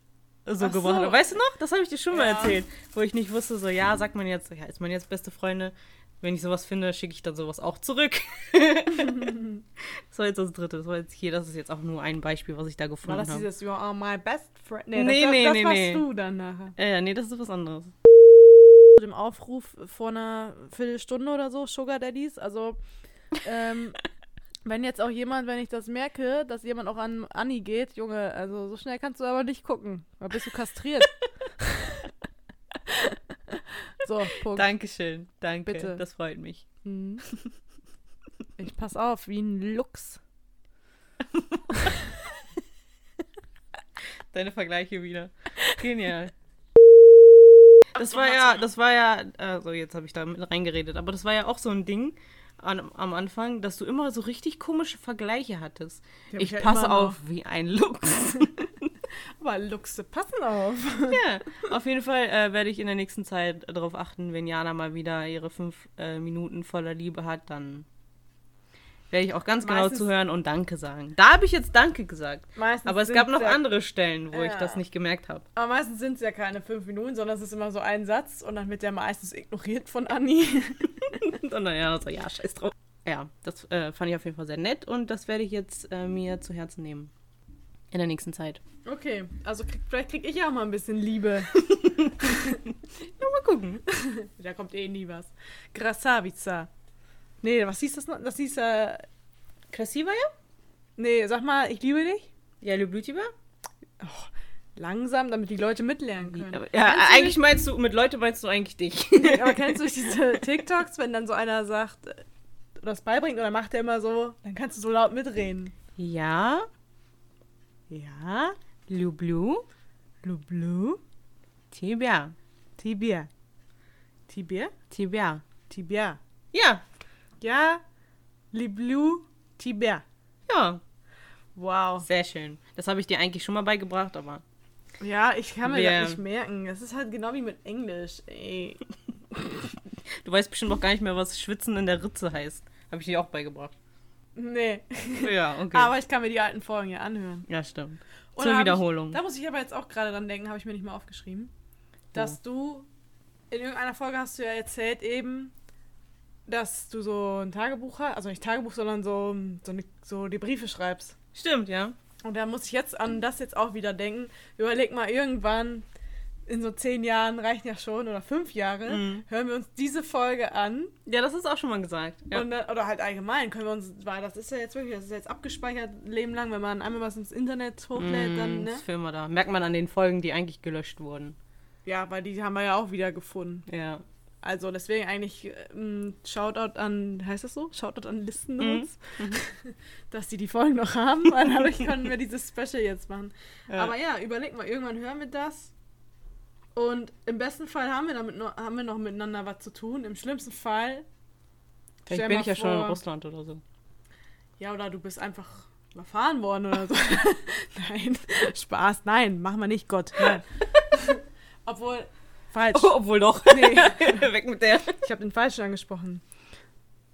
so Ach gebracht so. Weißt du noch? Das habe ich dir schon mal Ja. erzählt, wo ich nicht wusste, so, ja, sagt man jetzt, ja, ist man jetzt beste Freunde? Wenn ich sowas finde, schicke ich dann sowas auch zurück. das war jetzt das dritte. Das war jetzt hier, das ist jetzt auch nur ein Beispiel, was ich da War gefunden das habe. dieses You are my best friend? Nee, das, nee, das nee, warst nee. du dann nachher. Ja, ja, nee, das ist was anderes. Zu dem Aufruf vor einer Viertelstunde oder so, Sugar Daddies. Also, ähm, wenn jetzt auch jemand, wenn ich das merke, dass jemand auch an Anni geht, Junge, also so schnell kannst du aber nicht gucken. Da bist du kastriert. so, Punkt. Dankeschön, danke. Bitte. Das freut mich. Mhm. Ich pass auf, wie ein Luchs. Deine Vergleiche wieder. Genial. Das war ja, das war ja, also jetzt habe ich da mit reingeredet, aber das war ja auch so ein Ding an, am Anfang, dass du immer so richtig komische Vergleiche hattest. Ich ja passe immer noch. auf wie ein Luchs. Aber Luchse passen auf. ja, auf jeden Fall äh, werde ich in der nächsten Zeit darauf achten, wenn Jana mal wieder ihre fünf äh, Minuten voller Liebe hat, dann werde ich auch ganz genau Meistens- zuhören und Danke sagen. Da habe ich jetzt Danke gesagt. Meistens Aber es gab noch ja, andere Stellen, wo ich Ja. das nicht gemerkt habe. Aber meistens sind es ja keine fünf Minuten, sondern es ist immer so ein Satz und dann wird der meistens ignoriert von Anni. Und dann ja, so, ja, scheiß drauf. Ja, das äh, fand ich auf jeden Fall sehr nett und das werde ich jetzt äh, mir zu Herzen nehmen. In der nächsten Zeit. Okay, also krieg, vielleicht krieg ich ja auch mal ein bisschen Liebe. Mal gucken. da kommt eh nie was. Krasavica. Nee, was hieß das noch? Das hieß äh, Krasiva ja? Nee, sag mal, ich liebe dich. Ja, Ljubljutiva? Langsam, damit die Leute mitlernen können. Ja, ja Kennst du eigentlich meinst du, mit Leute meinst du eigentlich dich. nicht- Aber kennst du diese TikToks, wenn dann so einer sagt, äh, das beibringt dann macht er immer so, dann kannst du so laut mitreden. ja. Ja. Ljublu. Lublu. Tibia. Tibia. Tibia? Tibia. Tibia. Ja. Ja. Liblu. Tibia. Ja. Wow. Sehr schön. Das habe ich dir eigentlich schon mal beigebracht, aber. Ja, ich kann mir Wer- das nicht merken. Das ist halt genau wie mit Englisch, ey. Du weißt bestimmt auch gar nicht mehr, was Schwitzen in der Ritze heißt. Habe ich dir auch beigebracht. Nee. Ja, okay. Aber ich kann mir die alten Folgen ja anhören. ja, stimmt. Zur hab Wiederholung. Ich, da muss ich aber jetzt auch gerade dran denken, habe ich mir nicht mal aufgeschrieben. Dass du in irgendeiner Folge hast du ja erzählt eben, dass du so ein Tagebuch hast, also nicht Tagebuch, sondern so, so, eine, so die Briefe schreibst. Stimmt, ja. Und da muss ich jetzt an das jetzt auch wieder denken. Überleg mal, irgendwann in so zehn Jahren reichen ja schon oder fünf Jahre, Mhm. hören wir uns diese Folge an Ja, das ist auch schon mal gesagt. Ja. und dann, oder halt allgemein können wir uns, weil das ist ja jetzt wirklich, das ist jetzt abgespeichert Leben lang, wenn man einmal was ins Internet hochlädt, dann, Mm, ne? Das filmen wir da. Merkt man an den Folgen, die eigentlich gelöscht wurden. Ja, weil die haben wir ja auch wieder gefunden. Ja. Also deswegen eigentlich ähm, Shoutout an, heißt das so? Shoutout an Listennotes, Mhm. dass die die Folgen noch haben, weil dadurch können wir dieses Special jetzt machen. Ja. Aber ja, überleg mal, irgendwann hören wir das und im besten Fall haben wir damit noch, haben wir noch miteinander was zu tun. Im schlimmsten Fall, Vielleicht bin ich ja schon in vor- Russland oder so. ja, oder du bist einfach überfahren worden oder so. nein, Spaß, nein, machen wir nicht, Gott. Obwohl, falsch. Oh, obwohl doch. Nee. Weg mit der. Ich habe den Falschen angesprochen.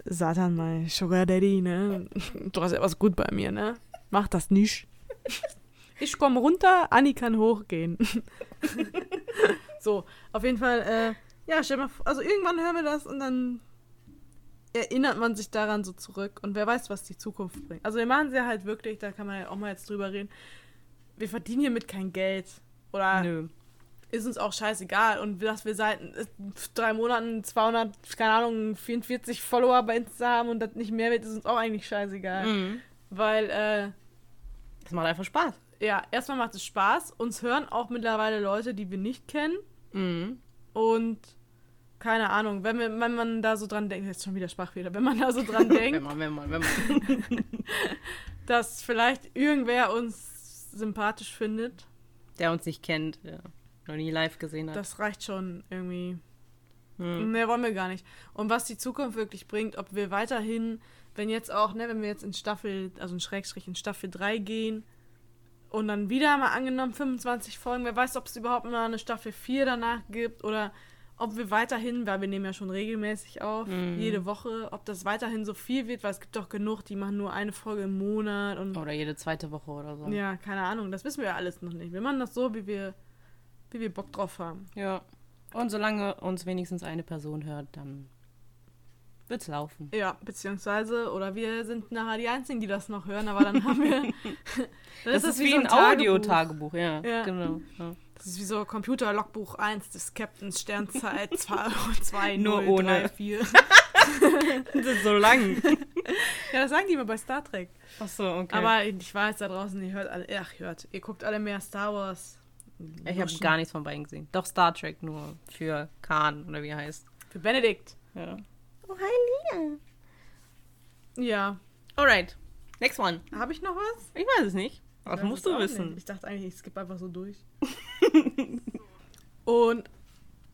Satan, mein Sugar Daddy, ne? Du hast ja was gut bei mir, ne? Mach das nicht. Ich komme runter, Anni kann hochgehen. so, auf jeden Fall, äh, ja, stell mal vor, also irgendwann hören wir das und dann erinnert man sich daran so zurück und wer weiß, was die Zukunft bringt. Also wir machen sie halt wirklich, da kann man ja auch mal jetzt drüber reden. Wir verdienen hiermit kein Geld. Oder Nö. Ist uns auch scheißegal. Und dass wir seit äh, drei Monaten 200, keine Ahnung, 44 Follower bei Insta haben und das nicht mehr wird, ist uns auch eigentlich scheißegal. Mhm. Weil, äh, Das macht einfach Spaß. ja, erstmal macht es Spaß. Uns hören auch mittlerweile Leute, die wir nicht kennen. Mhm. Und keine Ahnung, wenn, wir, wenn man da so dran denkt, jetzt schon wieder Sprachfehler, wenn man da so dran Wenn denkt, man, wenn man, wenn man. dass vielleicht irgendwer uns sympathisch findet, Der uns nicht kennt, der noch nie live gesehen hat. das reicht schon irgendwie. Mhm. Mehr wollen wir gar nicht. Und was die Zukunft wirklich bringt, ob wir weiterhin, wenn jetzt auch, ne, wenn wir jetzt in Staffel, also in Schrägstrich in Staffel 3 gehen und dann wieder mal angenommen 25 Folgen, wer weiß, ob es überhaupt mal eine Staffel 4 danach gibt oder ob wir weiterhin, weil wir nehmen ja schon regelmäßig auf, Mhm. jede Woche, ob das weiterhin so viel wird, weil es gibt doch genug, die machen nur eine Folge im Monat und Oder jede zweite Woche oder so. ja, keine Ahnung, das wissen wir ja alles noch nicht. Wir machen das so, wie wir, wie wir Bock drauf haben. Ja. Und solange uns wenigstens eine Person hört, dann wird's laufen. Ja, beziehungsweise, oder wir sind nachher die Einzigen, die das noch hören, aber dann haben wir. Das, ist wie so ein Tagebuch. Audio-Tagebuch, ja. Ja. Genau. Ja. Das ist wie so Computer-Logbuch 1 des Captains Sternzeit 2, Nur 0, ohne. 3, 4. Das ist so lang. Ja, das sagen die immer bei Star Trek. Achso, okay. Aber ich weiß da draußen, ihr hört alle, ach, hört, ihr guckt alle mehr Star Wars. Ich habe gar nichts von beiden gesehen. Doch Star Trek nur für Khan oder wie er heißt. Für Benedikt. Ja. Ja. Alright. Next one. Habe ich noch was? Ich weiß es nicht. Das weiß musst du wissen. nicht. Ich dachte eigentlich, ich skippe einfach so durch. Und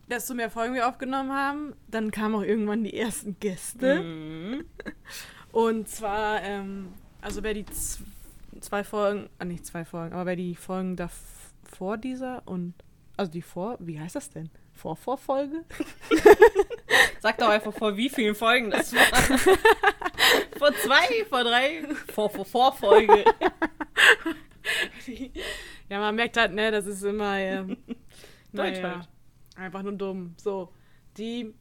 desto mehr Folgen wir aufgenommen haben, dann kamen auch irgendwann die ersten Gäste. Mhm. Und zwar, ähm, also wer die zwei Folgen, ah nicht zwei Folgen, aber wer die Folgen davor dieser und, also die vor, wie heißt das denn? Vor-Vorfolge? Sag doch einfach vor wie vielen Folgen das war. vor zwei, vor drei, vor, vor, vor Folge. Ja, man merkt halt, ne, das ist immer, ähm, Deutsch halt. einfach nur dumm. So, die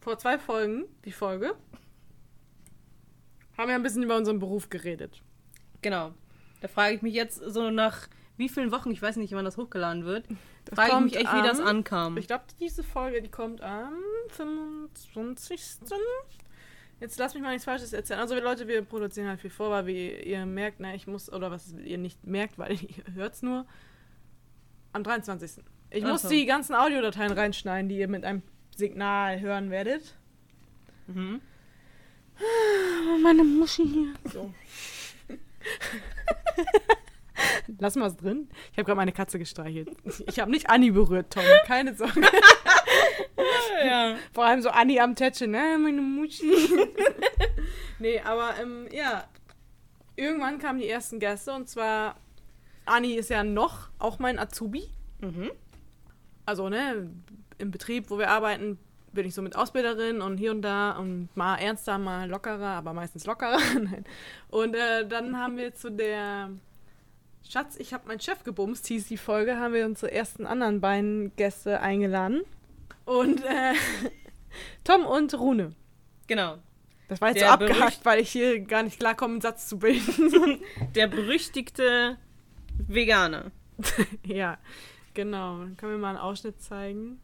vor zwei Folgen, die Folge, haben wir ein bisschen über unseren Beruf geredet. Genau. Da frage ich mich jetzt so nach wie vielen Wochen, ich weiß nicht, wann das hochgeladen wird, Das frage ich mich echt, wie das am- ankam. Ich glaube, diese Folge, die kommt am 25. Jetzt lasst mich mal nichts Falsches erzählen. Also, wir Leute, wir produzieren halt viel vor, weil wie ihr merkt, ne, ich muss, oder was ihr nicht merkt, weil ihr hört es nur, am 23. Ich Ach muss die ganzen Audiodateien reinschneiden, die ihr mit einem Signal hören werdet. Mhm. Oh, meine Muschi hier. So. Lass mal was drin. Ich habe gerade meine Katze gestreichelt. Ich habe nicht Anni berührt, Tom. Keine Sorge. Ja. Vor allem so Anni am Tätschen, ne? Meine Muschi. nee, aber ähm, ja. Irgendwann kamen die ersten Gäste und zwar Anni ist ja noch auch mein Azubi. Mhm. Also, ne, im Betrieb, wo wir arbeiten, bin ich so mit Ausbilderin und hier und da und mal ernster, mal lockerer, aber meistens lockerer. Und äh, dann haben wir zu der Schatz, ich habe meinen Chef gebumst, hieß die Folge, haben wir unsere ersten anderen beiden Gäste eingeladen. Und äh, Tom und Rune. Genau. Das war jetzt Der so abgehakt, weil ich hier gar nicht klarkomme, einen Satz zu bilden. Der berüchtigte Veganer. ja, genau. Dann können wir mal einen Ausschnitt zeigen.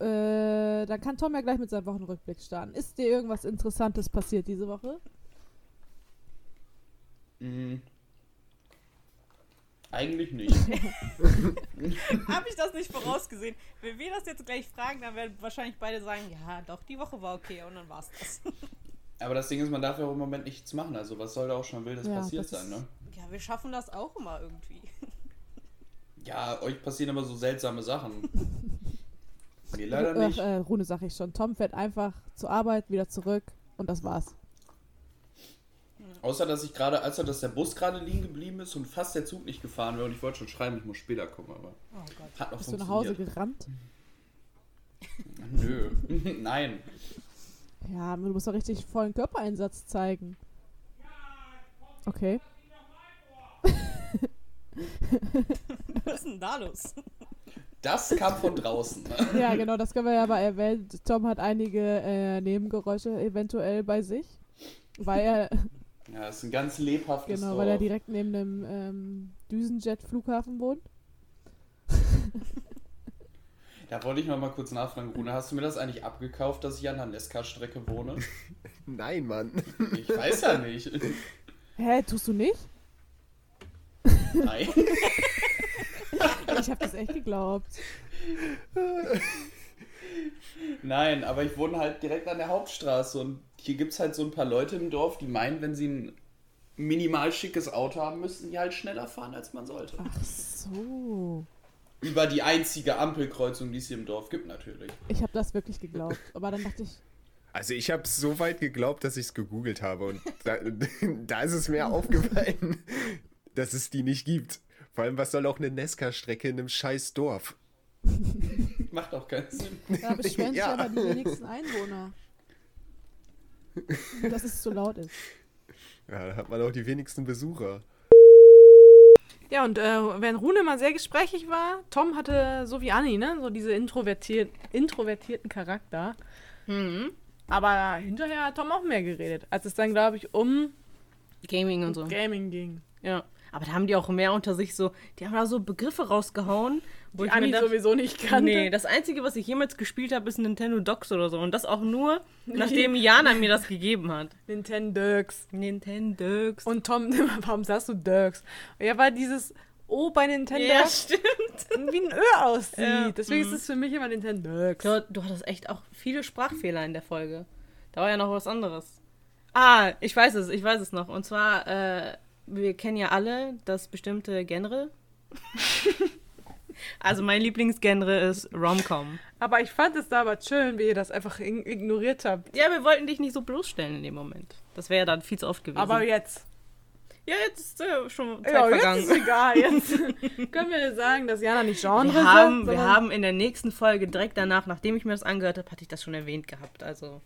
Äh, dann kann Tom ja gleich mit seinem Wochenrückblick starten. Ist dir irgendwas Interessantes passiert diese Woche? Mhm. Eigentlich nicht. Habe ich das nicht vorausgesehen? Wenn wir das jetzt gleich fragen, dann werden wahrscheinlich beide sagen, ja, doch, die Woche war okay und dann war's das. Aber das Ding ist, man darf ja auch im Moment nichts machen. Also was soll da auch schon wildes Ja, passiert das sein, ne? Ja, wir schaffen das auch immer irgendwie. Ja, euch passieren immer so seltsame Sachen. Mir leider Ach, nicht. äh, Rune sag ich schon. Tom fährt einfach zur Arbeit, wieder zurück und das war's. Außer, dass ich gerade, als dass der Bus gerade liegen geblieben ist und fast der Zug nicht gefahren wäre und ich wollte schon schreiben, ich muss später kommen, aber Oh Gott. hat noch Bist du nach Hause funktioniert. gerannt? Nö. Nein. Ja, du musst doch richtig vollen Körpereinsatz zeigen. Okay. Was ist denn da los? Das kam von draußen. Ne? Ja, genau, das können wir ja mal erwähnen. Tom hat einige äh, Nebengeräusche eventuell bei sich. Weil er, Ja, es ist ein ganz lebhaftes genau, Dorf. weil er direkt neben dem ähm, Düsenjet-Flughafen wohnt. Da wollte ich noch mal kurz nachfragen, Rune, hast du mir das eigentlich abgekauft, dass ich an der Nesca-Strecke wohne? Nein, Mann. Ich weiß ja nicht. Hä, tust du nicht? Nein. Ich habe das echt geglaubt. Nein, aber ich wohne halt direkt an der Hauptstraße und hier gibt es halt so ein paar Leute im Dorf, die meinen, wenn sie ein minimal schickes Auto haben, müssten die halt schneller fahren, als man sollte. Ach so. Über die einzige Ampelkreuzung, die es hier im Dorf gibt, natürlich. Ich habe das wirklich geglaubt. Aber dann dachte ich, Also ich habe so weit geglaubt, dass ich es gegoogelt habe und da, da ist es mir aufgefallen, dass es die nicht gibt. Vor allem, was soll auch eine Nesca-Strecke in einem scheiß Dorf? Macht auch keinen Sinn. da beschweren sich Ja. aber die wenigsten Einwohner. Dass es zu laut ist. Ja, da hat man auch die wenigsten Besucher. Ja, und äh, wenn Rune mal sehr gesprächig war, Tom hatte, so wie Anni, ne, so diese introvertiert, introvertierten Charakter. Mhm. Aber hinterher hat Tom auch mehr geredet, als es dann, glaube ich, um Gaming und so. Gaming ging. Ja. Aber da haben die auch mehr unter sich so, die haben da so Begriffe rausgehauen, wo Die Anni sowieso nicht kannte. Nee, das Einzige, was ich jemals gespielt habe, ist Nintendo Docs oder so. Und das auch nur, nachdem Jana mir das gegeben hat. Nintendox. Nintendo Docs. Und Tom, warum sagst du Dirks? Ja, weil dieses O bei Nintendo ja, stimmt. wie ein Ö aussieht. Ja, Deswegen mhm. ist es für mich immer Nintendox. Du, du hattest echt auch viele Sprachfehler in der Folge. Da war ja noch was anderes. Ah, ich weiß es, ich weiß es noch. Und zwar, äh, wir kennen ja alle das bestimmte Genre. also mein Lieblingsgenre ist Rom-Com. Aber ich fand es damals schön, wie ihr das einfach ig- ignoriert habt. Ja, wir wollten dich nicht so bloßstellen in dem Moment. Das wäre ja dann viel zu oft gewesen. Aber jetzt. ja, jetzt ist äh, schon Zeit Ja, jetzt vergangen. ist egal. Jetzt können wir sagen, dass Jana nicht Genre Wir haben, wir sondern- haben in der nächsten Folge, direkt danach, nachdem ich mir das angehört habe, hatte ich das schon erwähnt gehabt. Also,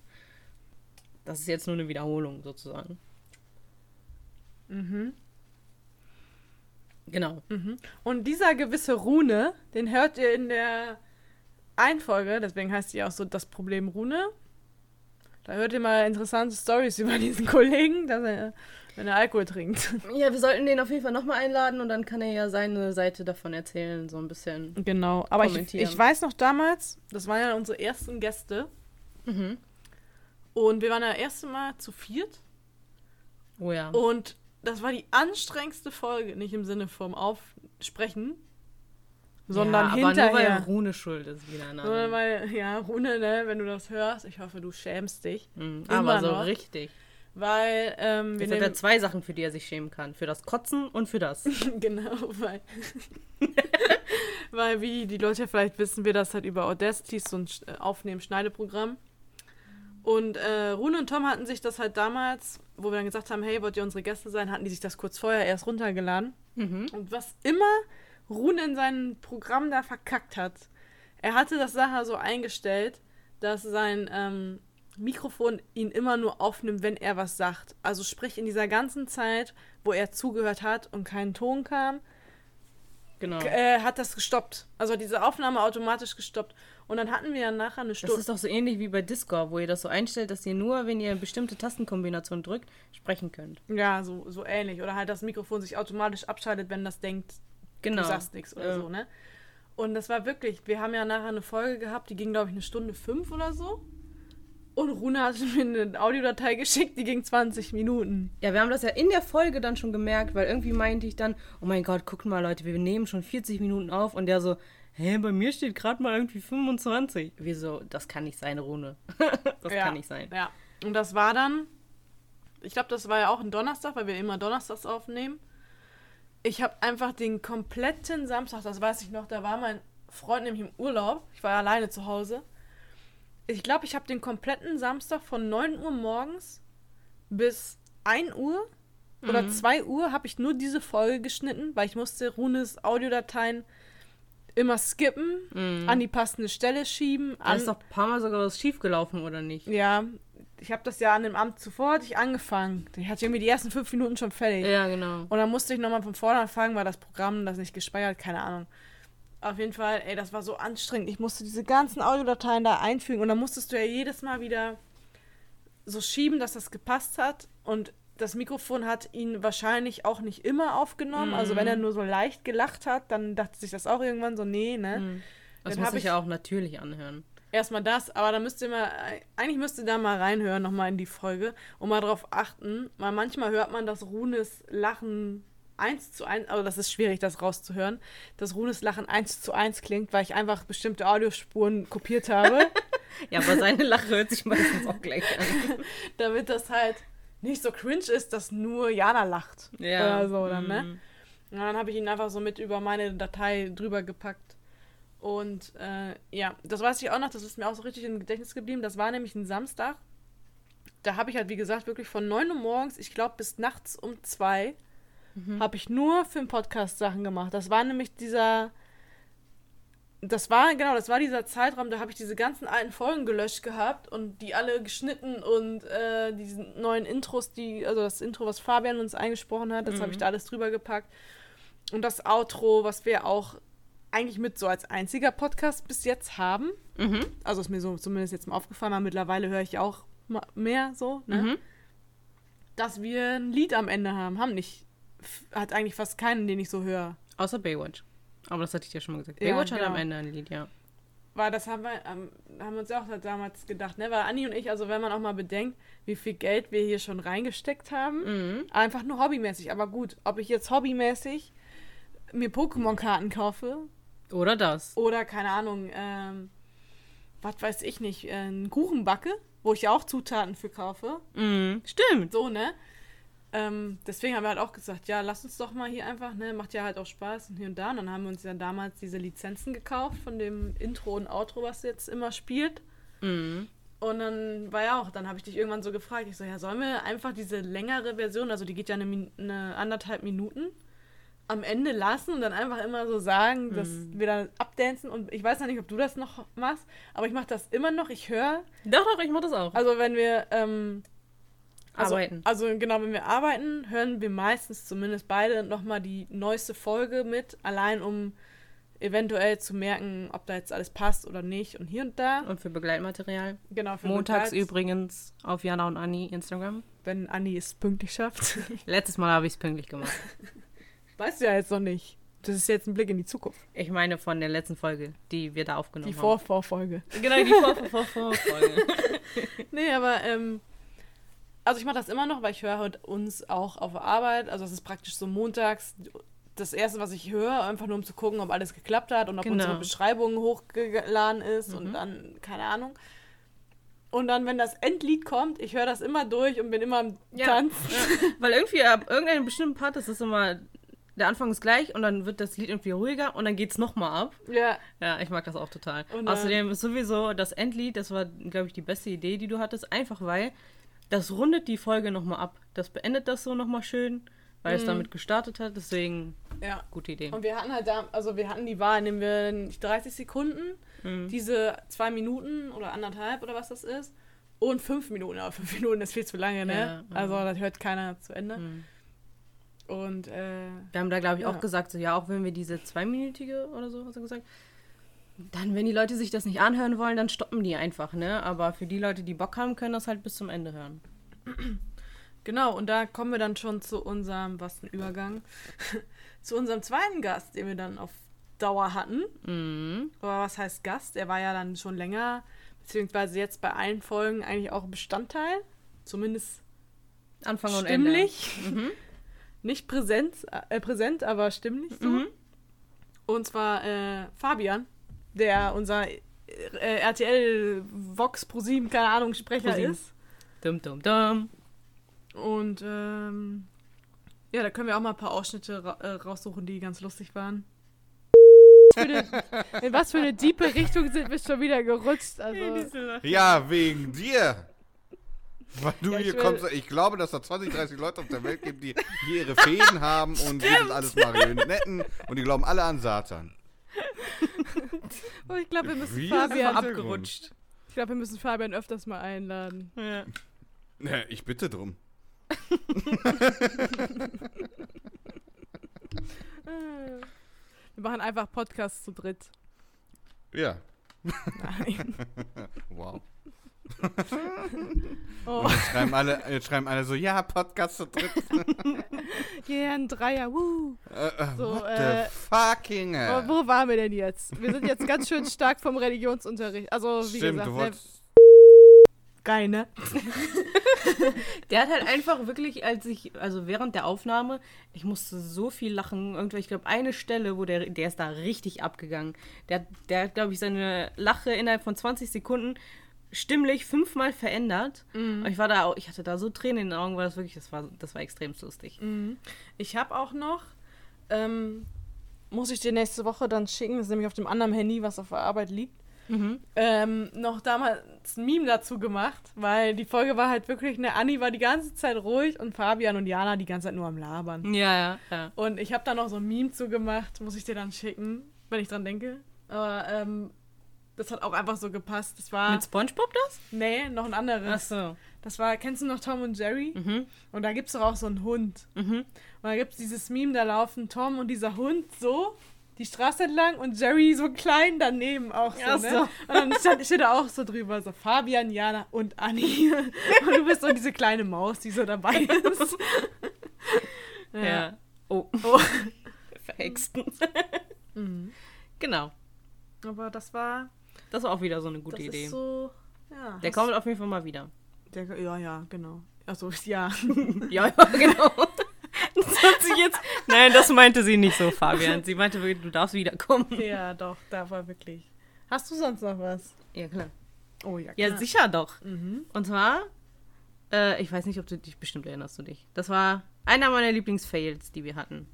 das ist jetzt nur eine Wiederholung sozusagen. Mhm. Genau. Und dieser gewisse Rune, den hört ihr in der Einfolge, deswegen heißt die auch so das Problem Rune. Da hört ihr mal interessante Stories über diesen Kollegen, dass er, wenn er Alkohol trinkt. Ja, wir sollten den auf jeden Fall nochmal einladen und dann kann er ja seine Seite davon erzählen, so ein bisschen. Genau, aber ich, ich weiß noch damals, das waren ja unsere ersten Gäste. Mhm. Und wir waren ja das erste Mal zu viert. Oh ja. Und das war die anstrengendste Folge, nicht im Sinne vom Aufsprechen, sondern ja, aber nur weil hinterher. Rune schuld ist wieder. Nein. Sondern weil, ja, Rune, ne, wenn du das hörst, ich hoffe, du schämst dich. Mhm, immer aber so noch. richtig. Weil, ähm, wir Jetzt hat er zwei Sachen, für die er sich schämen kann. Für das Kotzen und für das. genau, weil, weil, wie die Leute vielleicht wissen, wir das halt über Audacity, so ein äh, Aufnehmen-Schneideprogramm. Und äh, Rune und Tom hatten sich das halt damals, wo wir dann gesagt haben, hey, wollt ihr unsere Gäste sein, hatten die sich das kurz vorher erst runtergeladen. Mhm. Und was immer Rune in seinem Programm da verkackt hat, er hatte das Sache so eingestellt, dass sein ähm, Mikrofon ihn immer nur aufnimmt, wenn er was sagt. Also sprich in dieser ganzen Zeit, wo er zugehört hat und kein Ton kam, Genau. äh, hat das gestoppt. Also hat diese Aufnahme automatisch gestoppt. Und dann hatten wir dann nachher eine Das Stunde. ist doch so ähnlich wie bei Discord, wo ihr das so einstellt, dass ihr nur, wenn ihr eine bestimmte Tastenkombination drückt, sprechen könnt. Ja, so, so ähnlich. Oder halt das Mikrofon sich automatisch abschaltet, wenn das denkt, Genau. du sagst nichts oder Ja. so, ne? Und das war wirklich, wir haben ja nachher eine Folge gehabt, die ging, glaube ich, eine Stunde fünf oder so. Und Rune hat mir eine Audiodatei geschickt, die ging 20 Minuten. Ja, wir haben das ja in der Folge dann schon gemerkt, weil irgendwie meinte ich dann, oh mein Gott, guckt mal Leute, wir nehmen schon 40 Minuten auf und der so, hä, bei mir steht gerade mal irgendwie 25. Wieso? Das kann nicht sein, Rune. das ja. kann nicht sein. Ja. Und das war dann, ich glaube, das war ja auch ein Donnerstag, weil wir immer donnerstags aufnehmen. Ich habe einfach den kompletten Samstag, das weiß ich noch, da war mein Freund nämlich im Urlaub. Ich war ja alleine zu Hause. Ich glaube, ich habe den kompletten Samstag von 9 Uhr morgens bis 1 Uhr oder 2 Uhr habe ich nur diese Folge geschnitten, weil ich musste Runes Audiodateien immer skippen, an die passende Stelle schieben. Da ist doch ein paar Mal sogar was schiefgelaufen, oder nicht? ja, ich habe das ja an dem Abend zuvor hatte ich angefangen. Ich hatte irgendwie die ersten fünf Minuten schon fertig. Ja, genau. Und dann musste ich nochmal von vorne anfangen, weil das Programm das nicht gespeichert, keine Ahnung. Auf jeden Fall, ey, das war so anstrengend. Ich musste diese ganzen Audiodateien da einfügen und dann musstest du ja jedes Mal wieder so schieben, dass das gepasst hat. Und das Mikrofon hat ihn wahrscheinlich auch nicht immer aufgenommen. Also wenn er nur so leicht gelacht hat, dann dachte sich das auch irgendwann so, nee, ne? Das Dann muss ich- ja auch natürlich anhören. Erstmal das, aber dann müsst ihr mal, eigentlich müsst ihr da mal reinhören, nochmal in die Folge und mal drauf achten, weil manchmal hört man, dass Runes Lachen eins zu eins, also das ist schwierig, das rauszuhören, dass Runes Lachen eins zu eins klingt, weil ich einfach bestimmte Audiospuren kopiert habe, Ja, aber seine Lache hört sich meistens auch gleich an. damit das halt nicht so cringe ist, dass nur Jana lacht. Ja. Oder so dann, ne? Mhm. Und dann habe ich ihn einfach so mit über meine Datei drüber gepackt. Und äh, ja, das weiß ich auch noch, das ist mir auch so richtig im Gedächtnis geblieben. Das war nämlich ein Samstag. Da habe ich halt, wie gesagt, wirklich von 9 Uhr morgens, ich glaube bis nachts um 2, habe ich nur für den Podcast Sachen gemacht. Das war nämlich dieser. Das war, genau, das war dieser Zeitraum, da habe ich diese ganzen alten Folgen gelöscht gehabt und die alle geschnitten und äh, diese neuen Intros, die, also das Intro, was Fabian uns eingesprochen hat, das habe ich da alles drüber gepackt. Und das Outro, was wir auch eigentlich mit so als einziger Podcast bis jetzt haben. Mhm. Also ist mir so zumindest jetzt mal aufgefallen, aber mittlerweile höre ich auch mehr so, ne? Mhm. Dass wir ein Lied am Ende haben. Haben nicht. Hat eigentlich fast keinen, den ich so höre. Außer Baywatch. Aber das hatte ich dir schon mal gesagt. Ja, Baywatch hat genau. am Ende ein Lied, ja. Weil das haben wir, ähm, haben wir uns ja auch damals gedacht, ne? Weil Anni und ich, also wenn man auch mal bedenkt, wie viel Geld wir hier schon reingesteckt haben, Mhm. einfach nur hobbymäßig. Aber gut, ob ich jetzt hobbymäßig mir Pokémon-Karten kaufe Oder das. oder, keine Ahnung, ähm, was weiß ich nicht, äh, einen Kuchen backe, wo ich ja auch Zutaten für kaufe. Mhm. Stimmt. So, ne? Ähm, deswegen haben wir halt auch gesagt, ja, lass uns doch mal hier einfach, ne, macht ja halt auch Spaß und hier und da. Und dann haben wir uns ja damals diese Lizenzen gekauft von dem Intro und Outro, was jetzt immer spielt. Mhm. Und dann war ja auch, dann habe ich dich irgendwann so gefragt, ich so, ja, sollen wir einfach diese längere Version, also die geht ja eine, eine anderthalb Minuten, am Ende lassen und dann einfach immer so sagen, dass wir dann abdancen und ich weiß ja nicht, ob du das noch machst, aber ich mache das immer noch, ich höre, Doch, doch, ich mach das auch. also wenn wir ähm, also, Arbeiten. Also genau, wenn wir arbeiten, hören wir meistens zumindest beide nochmal die neueste Folge mit, allein um eventuell zu merken, ob da jetzt alles passt oder nicht und hier und da. Und für Begleitmaterial. Genau, für Montags Begleit- übrigens auf Jana und Anni Instagram. Wenn Anni es pünktlich schafft. Letztes Mal habe ich es pünktlich gemacht. weißt du ja jetzt noch nicht. Das ist jetzt ein Blick in die Zukunft. Ich meine von der letzten Folge, die wir da aufgenommen Die haben. Vorvorfolge. Genau, die Vor Vor Vor Folge. Nee, aber ähm, also ich mache das immer noch, weil ich höre halt uns auch auf der Arbeit. Also es ist praktisch so montags das erste, was ich höre, einfach nur um zu gucken, ob alles geklappt hat und ob Genau. unsere Beschreibung hochgeladen ist und dann, keine Ahnung. Und dann, wenn das Endlied kommt, ich höre das immer durch und bin immer am Ja. Tanzen. Ja, weil irgendwie ab irgendeinem bestimmten Part, das ist immer, der Anfang ist gleich und dann wird das Lied irgendwie ruhiger und dann geht's nochmal ab. Ja, Ja, ich mag das auch total. Und, Außerdem ist sowieso das Endlied, das war, glaube ich, die beste Idee, die du hattest, einfach weil das rundet die Folge nochmal ab. Das beendet das so nochmal schön, weil es damit gestartet hat. Deswegen, ja. gute Idee. Und wir hatten halt da, also wir hatten die Wahl, nehmen wir nicht 30 Sekunden, Mhm. diese zwei Minuten oder anderthalb oder was das ist, und fünf Minuten. Aber fünf Minuten ist viel zu lange, ne? Ja, mhm. Also das hört keiner zu Ende. Mhm. Und äh, Wir haben da, glaube ich, Ja. auch gesagt, so ja, auch wenn wir diese zweiminütige oder so, hast du gesagt, dann, wenn die Leute sich das nicht anhören wollen, dann stoppen die einfach, ne? Aber für die Leute, die Bock haben, können das halt bis zum Ende hören. genau, und da kommen wir dann schon zu unserem, was ein Übergang, zu unserem zweiten Gast, den wir dann auf Dauer hatten. Mhm. Aber was heißt Gast? Er war ja dann schon länger, beziehungsweise jetzt bei allen Folgen eigentlich auch Bestandteil. Zumindest Anfang und stimmlich. Ende. Mhm. Nicht präsent, äh, präsent, aber stimmlich so. Mhm. Und zwar äh, Fabian, der unser äh, RTL Vox Pro 7, keine Ahnung, Sprecher ProSieben. ist. Dum, dum, dum. Und ähm, ja, da können wir auch mal ein paar Ausschnitte ra äh, raussuchen, die ganz lustig waren. In was für eine diepe Richtung sind wir schon wieder gerutscht? Also, Ja, wegen dir. Weil du Ja, ich hier will- kommst. Ich glaube, dass da 20, 30 Leute auf der Welt gibt, die hier ihre Fäden haben und wir sind alles Marionetten und die glauben alle an Satan. Oh, ich glaube, wir müssen Wie? Fabian. Abgerutscht. Ich glaube, wir müssen Fabian öfters mal einladen. Ja. Ja, ich bitte drum. Wir machen einfach Podcasts zu dritt. Ja. Nein. Wow. Oh, Jetzt schreiben alle, jetzt schreiben alle so, ja, Podcast zu dritt. yeah, ein Dreier, wuh. Äh, äh, So, what äh, the fucking hell? Wo, wo waren wir denn jetzt? Wir sind jetzt ganz schön stark vom Religionsunterricht. Also, wie Stimmt, gesagt, du ne, wolltest... geil, ne? Der hat halt einfach wirklich, als ich, also während der Aufnahme, ich musste so viel lachen. Irgendwie, ich glaube, eine Stelle, wo der, der ist da richtig abgegangen. Der, der hat, glaube ich, seine Lache innerhalb von 20 Sekunden stimmlich fünfmal verändert. Und ich war da auch, ich hatte da so Tränen in den Augen, weil das wirklich, das war, das war extrem lustig. Ich habe auch noch, ähm, muss ich dir nächste Woche dann schicken, das ist nämlich auf dem anderen Handy, was auf der Arbeit liegt, ähm, noch damals ein Meme dazu gemacht, weil die Folge war halt wirklich, ne, Anni war die ganze Zeit ruhig und Fabian und Jana die ganze Zeit nur am Labern. Ja, ja, ja. Und ich habe da noch so ein Meme zu gemacht, muss ich dir dann schicken, wenn ich dran denke. Aber ähm, das hat auch einfach so gepasst. Das war, Mit Spongebob das? nee, noch ein anderes. Ach so. Das war, kennst du noch Tom und Jerry? Mhm. Und da gibt's doch auch so einen Hund. Mhm. Und da gibt's dieses Meme, da laufen Tom und dieser Hund so die Straße entlang und Jerry so klein daneben auch so, Ach ne? so. Und dann stand, steht da auch so drüber, so Fabian, Jana und Anni. Und du bist so diese kleine Maus, die so dabei ist. Ja. Oh. Oh. Verhexten. Mhm. Genau. Aber das war, Das war auch wieder so eine gute das Idee. ist so, ja. Der kommt auf jeden Fall mal wieder. Der, ja, ja, genau. Also, ja. Ja, ja, genau. Das hat sich jetzt. Nein, das meinte sie nicht so, Fabian. Sie meinte wirklich, du darfst wiederkommen. ja, doch, da war wirklich. Hast du sonst noch was? Ja, klar. Oh, ja, Ja, sicher doch. Mhm. Und zwar, äh, ich weiß nicht, ob du dich bestimmt erinnerst du dich. Das war einer meiner Lieblingsfails, die wir hatten.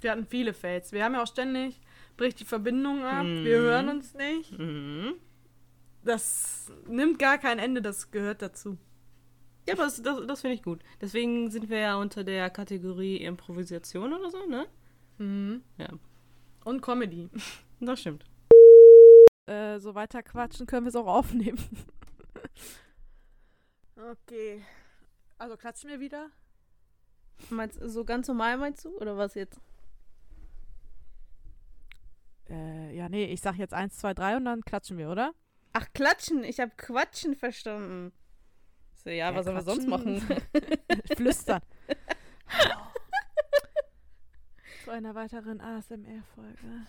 Wir hatten viele Fails. Wir haben ja auch ständig, bricht die Verbindung ab, Mhm. wir hören uns nicht. Mhm. Das nimmt gar kein Ende, das gehört dazu. Ja, aber das, das, das finde ich gut. Deswegen sind wir ja unter der Kategorie Improvisation oder so, ne? Mhm. Ja. Und Comedy. Das stimmt. Äh, so weiter quatschen können wir es auch aufnehmen. okay. Also klatschen wir wieder? Meinst, so ganz normal meinst du? Oder was jetzt? Äh, ja, nee, ich sag jetzt eins, zwei, drei und dann klatschen wir, oder? Ach, klatschen. Ich habe Quatschen verstanden. So, ja, Ja, was sollen wir sonst machen? Flüstern. Zu einer weiteren ASMR-Folge.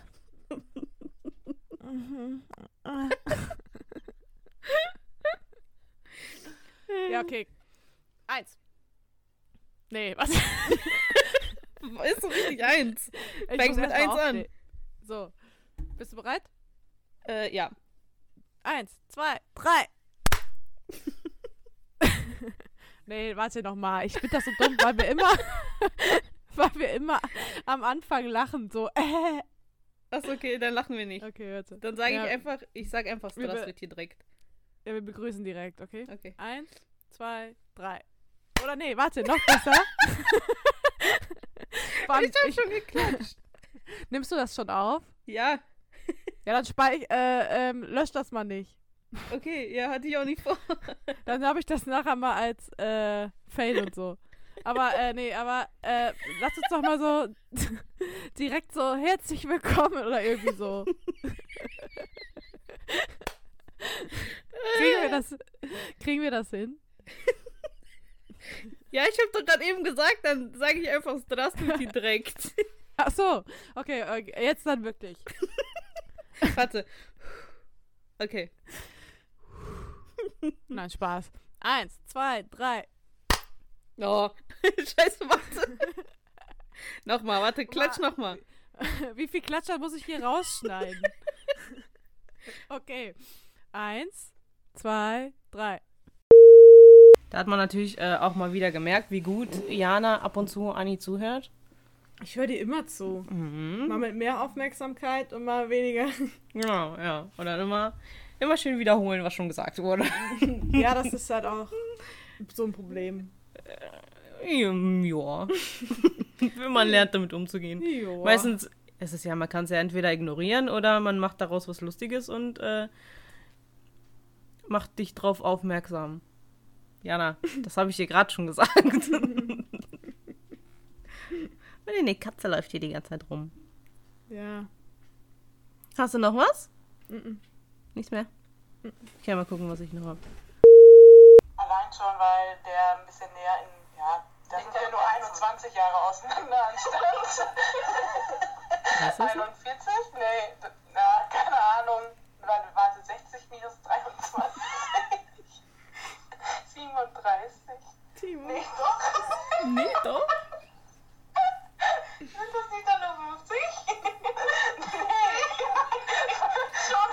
Mhm. ja, okay. Eins. Nee, was? Ist so richtig eins. Ich Fängst muss mit eins an. So. Bist du bereit? Äh, ja. Eins, zwei, drei. nee, warte noch mal. Ich finde das so dumm, weil wir immer, weil wir immer am Anfang lachen. So, äh. Achso, okay, dann lachen wir nicht. Okay, warte. Dann sage Ja. ich einfach, ich sag einfach Straswitz hier direkt. Ja, wir begrüßen direkt, okay? Okay. Eins, zwei, drei. Oder nee, warte, noch besser. Allem, Ich hab ich- schon geklatscht. nimmst du das schon auf? Ja, Ja, dann speich, äh, ähm, lösch das mal nicht. okay, ja, hatte ich auch nicht vor. Dann habe ich das nachher mal als äh, Fail und so. Aber, äh, nee, aber äh, lass uns doch mal so direkt so herzlich willkommen oder irgendwie so. kriegen, wir das, kriegen wir das hin? Ja, ich habe doch gerade eben gesagt, dann sage ich einfach Straswitz direkt. Ach so, okay, okay, jetzt dann wirklich. Warte. Okay. Nein, Spaß. Eins, zwei, drei. Oh, scheiße, warte. nochmal, warte, klatsch nochmal. Wie viel Klatscher muss ich hier rausschneiden? okay. Eins, zwei, drei. Da hat man natürlich äh, auch mal wieder gemerkt, wie gut Jana ab und zu Anni zuhört. Ich höre dir immer zu. Mhm. Mal mit mehr Aufmerksamkeit und mal weniger. Genau, ja. Und dann immer, immer schön wiederholen, was schon gesagt wurde. ja, das ist halt auch so ein Problem. Ähm, ja. Wenn man lernt, damit umzugehen. Jo. Meistens ist es ja, man kann es ja entweder ignorieren oder man macht daraus was Lustiges und äh, macht dich drauf aufmerksam. Jana, das habe ich dir gerade schon gesagt. Eine Katze läuft hier die ganze Zeit rum. Ja. Hast du noch was? Mhm. Nichts mehr? Ich kann mal gucken, was ich noch habe. Allein schon, weil der ein bisschen näher in, ja, da sind wir nur 21 Jahre auseinander anstatt Was ist das? 41? Nee, na, keine Ahnung. Warte, warte, 60 minus 23. 37. Timo. Nee, doch. Nee, doch. Sind das nicht dann nur 50? nee. Schon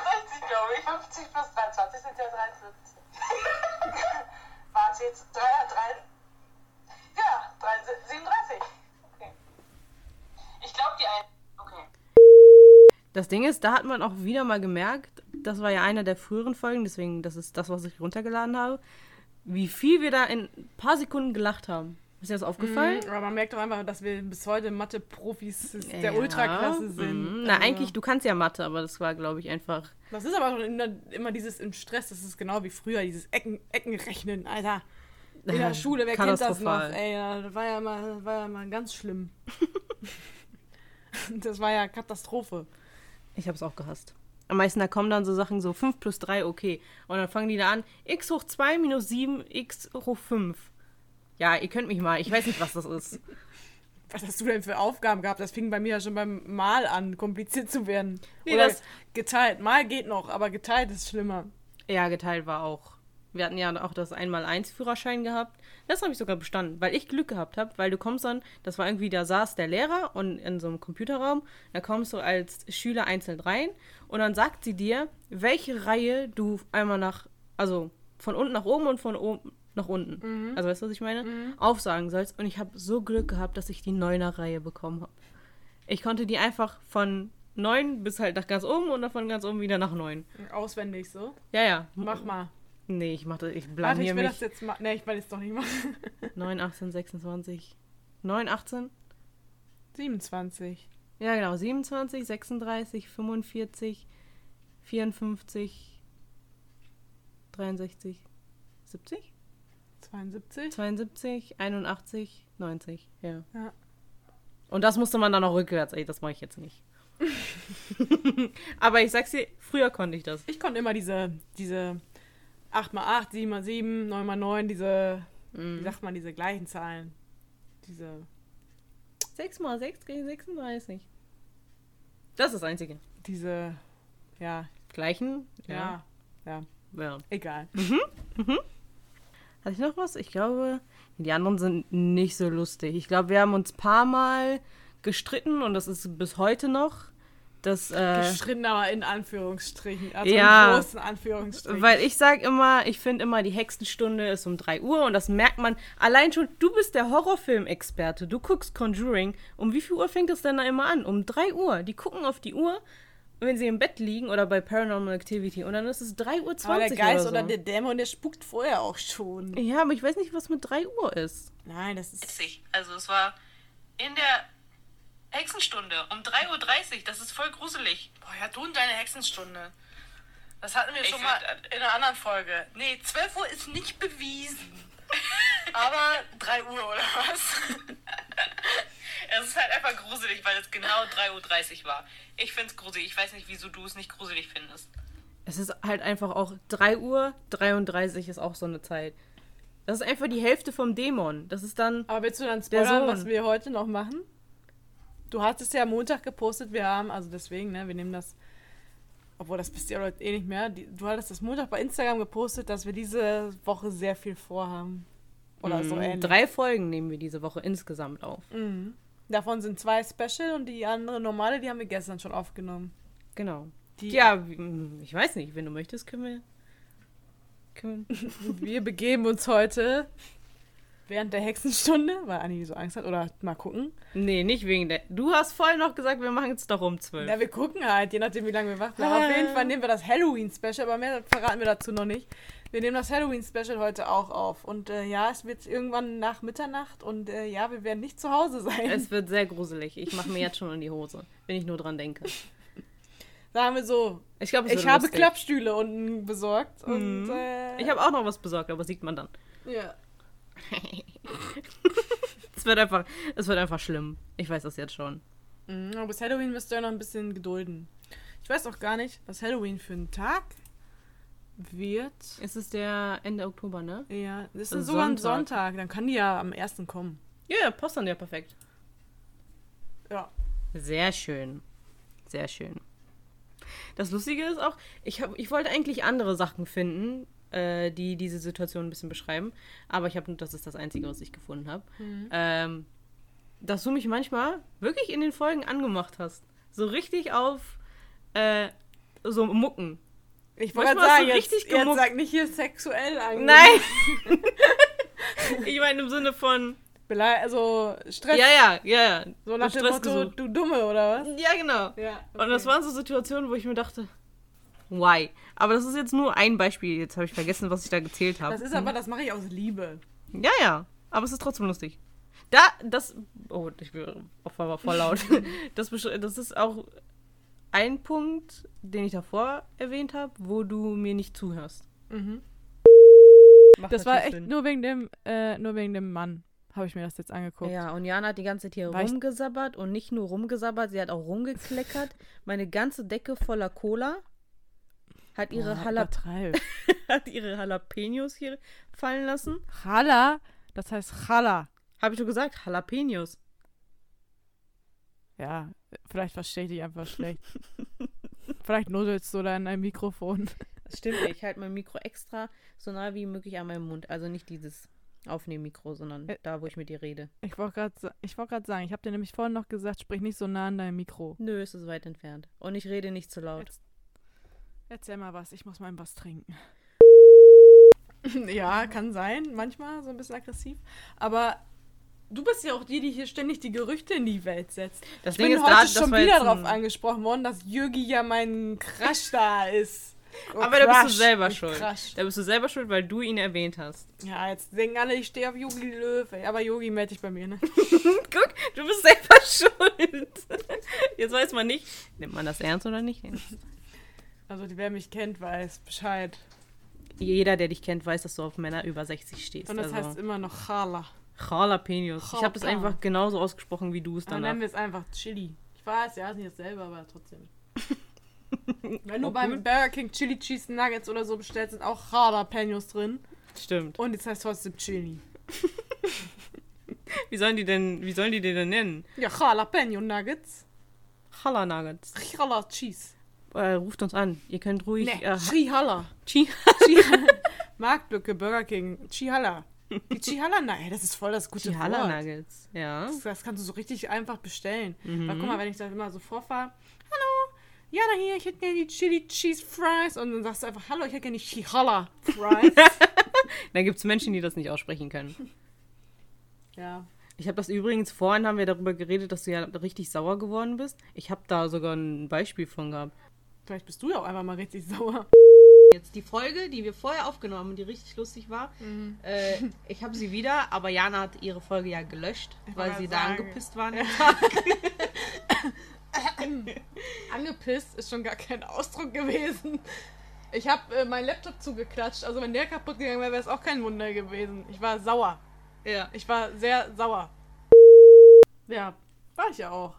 60, glaube ich. 50 plus 23 sind ja 73. Warte, jetzt 3, 3, ja, 3, 37. Okay. Ich glaube, die ein. Okay. Das Ding ist, da hat man auch wieder mal gemerkt, das war ja einer der früheren Folgen, deswegen, das ist das, was ich runtergeladen habe, wie viel wir da in ein paar Sekunden gelacht haben. Ist dir das aufgefallen? Mhm, aber man merkt doch einfach, dass wir bis heute Mathe-Profis der Ja, Ultraklasse sind. mhm. Na, Also, eigentlich, du kannst ja Mathe, aber das war, glaube ich, einfach. Das ist aber schon immer, immer dieses im Stress, das ist genau wie früher, dieses Ecken, Eckenrechnen, Alter. In der Schule, wer kennt das noch? Ey, das war ja mal, war ja mal ganz schlimm. das war ja Katastrophe. Ich habe es auch gehasst. Am meisten, da kommen dann so Sachen so 5 plus 3, okay. Und dann fangen die da an, x hoch 2 minus 7, x hoch 5. Ja, ihr könnt mich mal, ich weiß nicht, was das ist. Was hast du denn für Aufgaben gehabt? Das fing bei mir ja schon beim Mal an, kompliziert zu werden. Nee, Oder das- geteilt. Mal geht noch, aber geteilt ist schlimmer. Ja, geteilt war auch. Wir hatten ja auch das Einmal-Eins-Führerschein gehabt. Das habe ich sogar bestanden, weil ich Glück gehabt habe, weil du kommst dann, das war irgendwie, da saß der Lehrer und in so einem Computerraum, da kommst du als Schüler einzeln rein und dann sagt sie dir, welche Reihe du einmal nach, also von unten nach oben und von oben nach unten, also weißt du, was ich meine, aufsagen sollst. Und ich habe so Glück gehabt, dass ich die neuner Reihe bekommen habe. Ich konnte die einfach von neun bis halt nach ganz oben und dann von ganz oben wieder nach neun. Auswendig so. Ja, ja. Mach mal. Nee, ich mache ich Warte, blamier ich will mich. das jetzt mal. Ne, ich will jetzt doch nicht machen. 9, 18, 26. 9, 18? 27. Ja, genau. 27, 36, 45, 54, 63, 70, 72. 72, 81, 90. Ja. Ja. Und das musste man dann noch rückwärts. Ey, das mache ich jetzt nicht. Aber ich sag's dir, früher konnte ich das. Ich konnte immer diese, diese 8x8, 7x7, 9x9, diese, Mhm. wie sagt man, diese gleichen Zahlen. Diese, 6 mal 6 gegen 36. Das ist das Einzige. diese, ja, Gleichen? ja, ja, ja. egal. Hatte ich noch was? Ich glaube, die anderen sind nicht so lustig. Ich glaube, wir haben uns ein paar Mal gestritten und das ist bis heute noch. Das, äh, Gestritten, aber in Anführungsstrichen. Also Ja. in großen Anführungsstrichen. weil ich sag immer, ich finde immer, die Hexenstunde ist um 3 Uhr und das merkt man allein schon. Du bist der Horrorfilm-Experte. Du guckst Conjuring. Um wie viel Uhr fängt das denn da immer an? Um 3 Uhr. Die gucken auf die Uhr, wenn sie im Bett liegen oder bei Paranormal Activity und dann ist es 3 Uhr 20 aber der Geist oder, oder, so. der Dämon, der spukt vorher auch schon. Ja, aber ich weiß nicht, was mit 3 Uhr ist. Nein, das ist. witzig. Also es war in der Hexenstunde um 3.30 Uhr. Das ist voll gruselig. Boah, ja, du und deine Hexenstunde. Das hatten wir Ich schon mal in einer anderen Folge. Nee, 12 Uhr ist nicht bewiesen. Aber 3 Uhr oder was? Es ist halt einfach gruselig, weil es genau 3.30 Uhr war. Ich finde es gruselig. Ich weiß nicht, wieso du es nicht gruselig findest. Es ist halt einfach auch 3 Uhr 33 ist auch so eine Zeit. Das ist einfach die Hälfte vom Dämon. Das ist dann. Aber willst du dann Der spoilern, was wir heute noch machen? Du hattest ja am Montag gepostet, wir haben, also deswegen, ne, wir nehmen das, obwohl das wisst ihr Leute eh nicht mehr, die, du hattest das Montag bei Instagram gepostet, dass wir diese Woche sehr viel vorhaben. Oder so Mhm. ähnlich. Drei Folgen nehmen wir diese Woche insgesamt auf. Mhm. Davon sind zwei Special und die andere normale, die haben wir gestern schon aufgenommen. Genau. Die, Ja, wie- ich weiß nicht, wenn du möchtest, können wir. Können wir Wir begeben uns heute während der Hexenstunde, weil Anni so Angst hat, oder mal gucken. nee, nicht wegen der. Du hast vorhin noch gesagt, wir machen es doch um 12. Ja, wir gucken halt, je nachdem, wie lange wir wach bleiben. Auf jeden Fall nehmen wir das Halloween-Special, aber mehr verraten wir dazu noch nicht. Wir nehmen das Halloween-Special heute auch auf. Und äh, ja, es wird irgendwann nach Mitternacht und äh, ja, wir werden nicht zu Hause sein. Es wird sehr gruselig. Ich mache mir jetzt schon in die Hose, wenn ich nur dran denke. Sagen wir so. Ich glaube, Ich habe Klappstühle unten besorgt. Und, Mhm. äh, Ich habe auch noch was besorgt, aber sieht man dann. Ja. Es wird einfach, es wird einfach schlimm. Ich weiß das jetzt schon. Mhm, aber bis Halloween müsst ihr noch ein bisschen gedulden. Ich weiß auch gar nicht, was Halloween für ein Tag wird. Es ist der Ende Oktober, ne? Ja, das ist Ein sogar ein Sonntag. Dann kann die ja am ersten kommen. Ja, ja, passt dann ja perfekt. Ja. Sehr schön. Sehr schön. Das Lustige ist auch, ich, hab, ich wollte eigentlich andere Sachen finden, äh, die diese Situation ein bisschen beschreiben. Aber ich habe nur, das ist das Einzige, was ich gefunden habe. Mhm. Ähm, dass du mich manchmal wirklich in den Folgen angemacht hast. So richtig auf äh, so Mucken. Ich wollte gerade sagen, jetzt, richtig jetzt gemuckt. sag nicht hier sexuell an. Nein! ich meine im Sinne von. Belei also Stress. Ja, ja, ja, ja. So nach dem Stress Motto, du Dumme, oder was? Ja, genau. Ja. Und das waren so Situationen, wo ich mir dachte, why? Aber das ist jetzt nur ein Beispiel. Jetzt habe ich vergessen, was ich da gezählt habe. Das ist aber, das mache ich aus Liebe. Ja, ja. Aber es ist trotzdem lustig. Da, das. Oh, ich will Opfer war voll laut. das, das ist auch ein Punkt, den ich davor erwähnt habe, wo du mir nicht zuhörst. Mhm. Macht Das war echt Sinn. nur wegen dem, äh, nur wegen dem Mann, habe ich mir das jetzt angeguckt. Ja, und Jana hat die ganze Zeit hier War ich- rumgesabbert und nicht nur rumgesabbert, sie hat auch rumgekleckert. Meine ganze Decke voller Cola. Hat ihre, Boah, Jalap hat ihre Jalapenos hier fallen lassen. Chala, das heißt Chala. Habe ich doch gesagt, Jalapenos. Ja, vielleicht verstehe ich dich einfach schlecht. vielleicht nudelst du da in dein Mikrofon. Das stimmt. Ich halte mein Mikro extra so nah wie möglich an meinem Mund. Also nicht dieses Aufnehmmikro, sondern Ä- da, wo ich mit dir rede. Ich wollte gerade ich wollt sagen, ich habe dir nämlich vorhin noch gesagt, sprich nicht so nah an dein Mikro. Nö, es ist weit entfernt. Und ich rede nicht zu laut. Jetzt- Erzähl mal was, ich muss mal was trinken. Ja, kann sein, manchmal so ein bisschen aggressiv. Aber du bist ja auch die, die hier ständig die Gerüchte in die Welt setzt. Das Ich Ding bin ist, heute da, schon wieder ein- angesprochen worden, dass Jürgi ja mein Crush da ist. Oh, Aber da bist du Crush, selber schuld. Crush. Da bist du selber schuld, weil du ihn erwähnt hast. Ja, jetzt denken alle, ich stehe auf Yogi Löw. ey. Aber Yogi melde dich bei mir, ne? Guck, du bist selber schuld. Jetzt weiß man nicht, nimmt man das ernst oder nicht. Also, die, wer mich kennt, weiß Bescheid. Jeder, der dich kennt, weiß, dass du auf Männer über 60 stehst. Und das also. heißt immer noch Chala. Jalapenos. Ich habe das Jalapeno. einfach genauso ausgesprochen, wie du es Dann danach. nennen wir es einfach Chili. Ich weiß, ja, ist nicht dasselbe, aber trotzdem. Wenn du Auch beim. Burger King Chili Cheese Nuggets oder so bestellst, sind auch Jalapenos drin. Stimmt. Und jetzt heißt trotzdem Chili. Wie sollen die denn, wie sollen die den denn nennen? Ja, Jalapeno Nuggets. Chala Nuggets. Jala Cheese. Äh, ruft uns an. Ihr könnt ruhig. Nee, äh, Chihala. Chi Marktlücke, Burger King, Chihala. Die Chihala, nein, das ist voll das gute Chala Wort. Nuggets. Ja. Das, das kannst du so richtig einfach bestellen. Mhm. Weil guck mal, wenn ich da immer so vorfahre, hallo, Jana hier, ich hätte gerne die Chili Cheese Fries. Und dann sagst du einfach, hallo, ich hätte gerne die Chihala Fries. Da gibt es Menschen, die das nicht aussprechen können. ja. Ich habe das übrigens, vorhin haben wir darüber geredet, dass du ja richtig sauer geworden bist. Ich habe da sogar ein Beispiel von gehabt. Vielleicht bist du ja auch einfach mal richtig sauer. Jetzt die Folge, die wir vorher aufgenommen haben, die richtig lustig war. Mhm. Äh, ich habe sie wieder, aber Jana hat ihre Folge ja gelöscht, Ich weil sie gerade da sagen. angepisst war. Angepisst ist schon gar kein Ausdruck gewesen. Ich habe äh, meinen Laptop zugeklatscht. Also wenn der kaputt gegangen wäre, wäre es auch kein Wunder gewesen. Ich war sauer. ja. Ich war sehr sauer. Ja, war ich ja auch.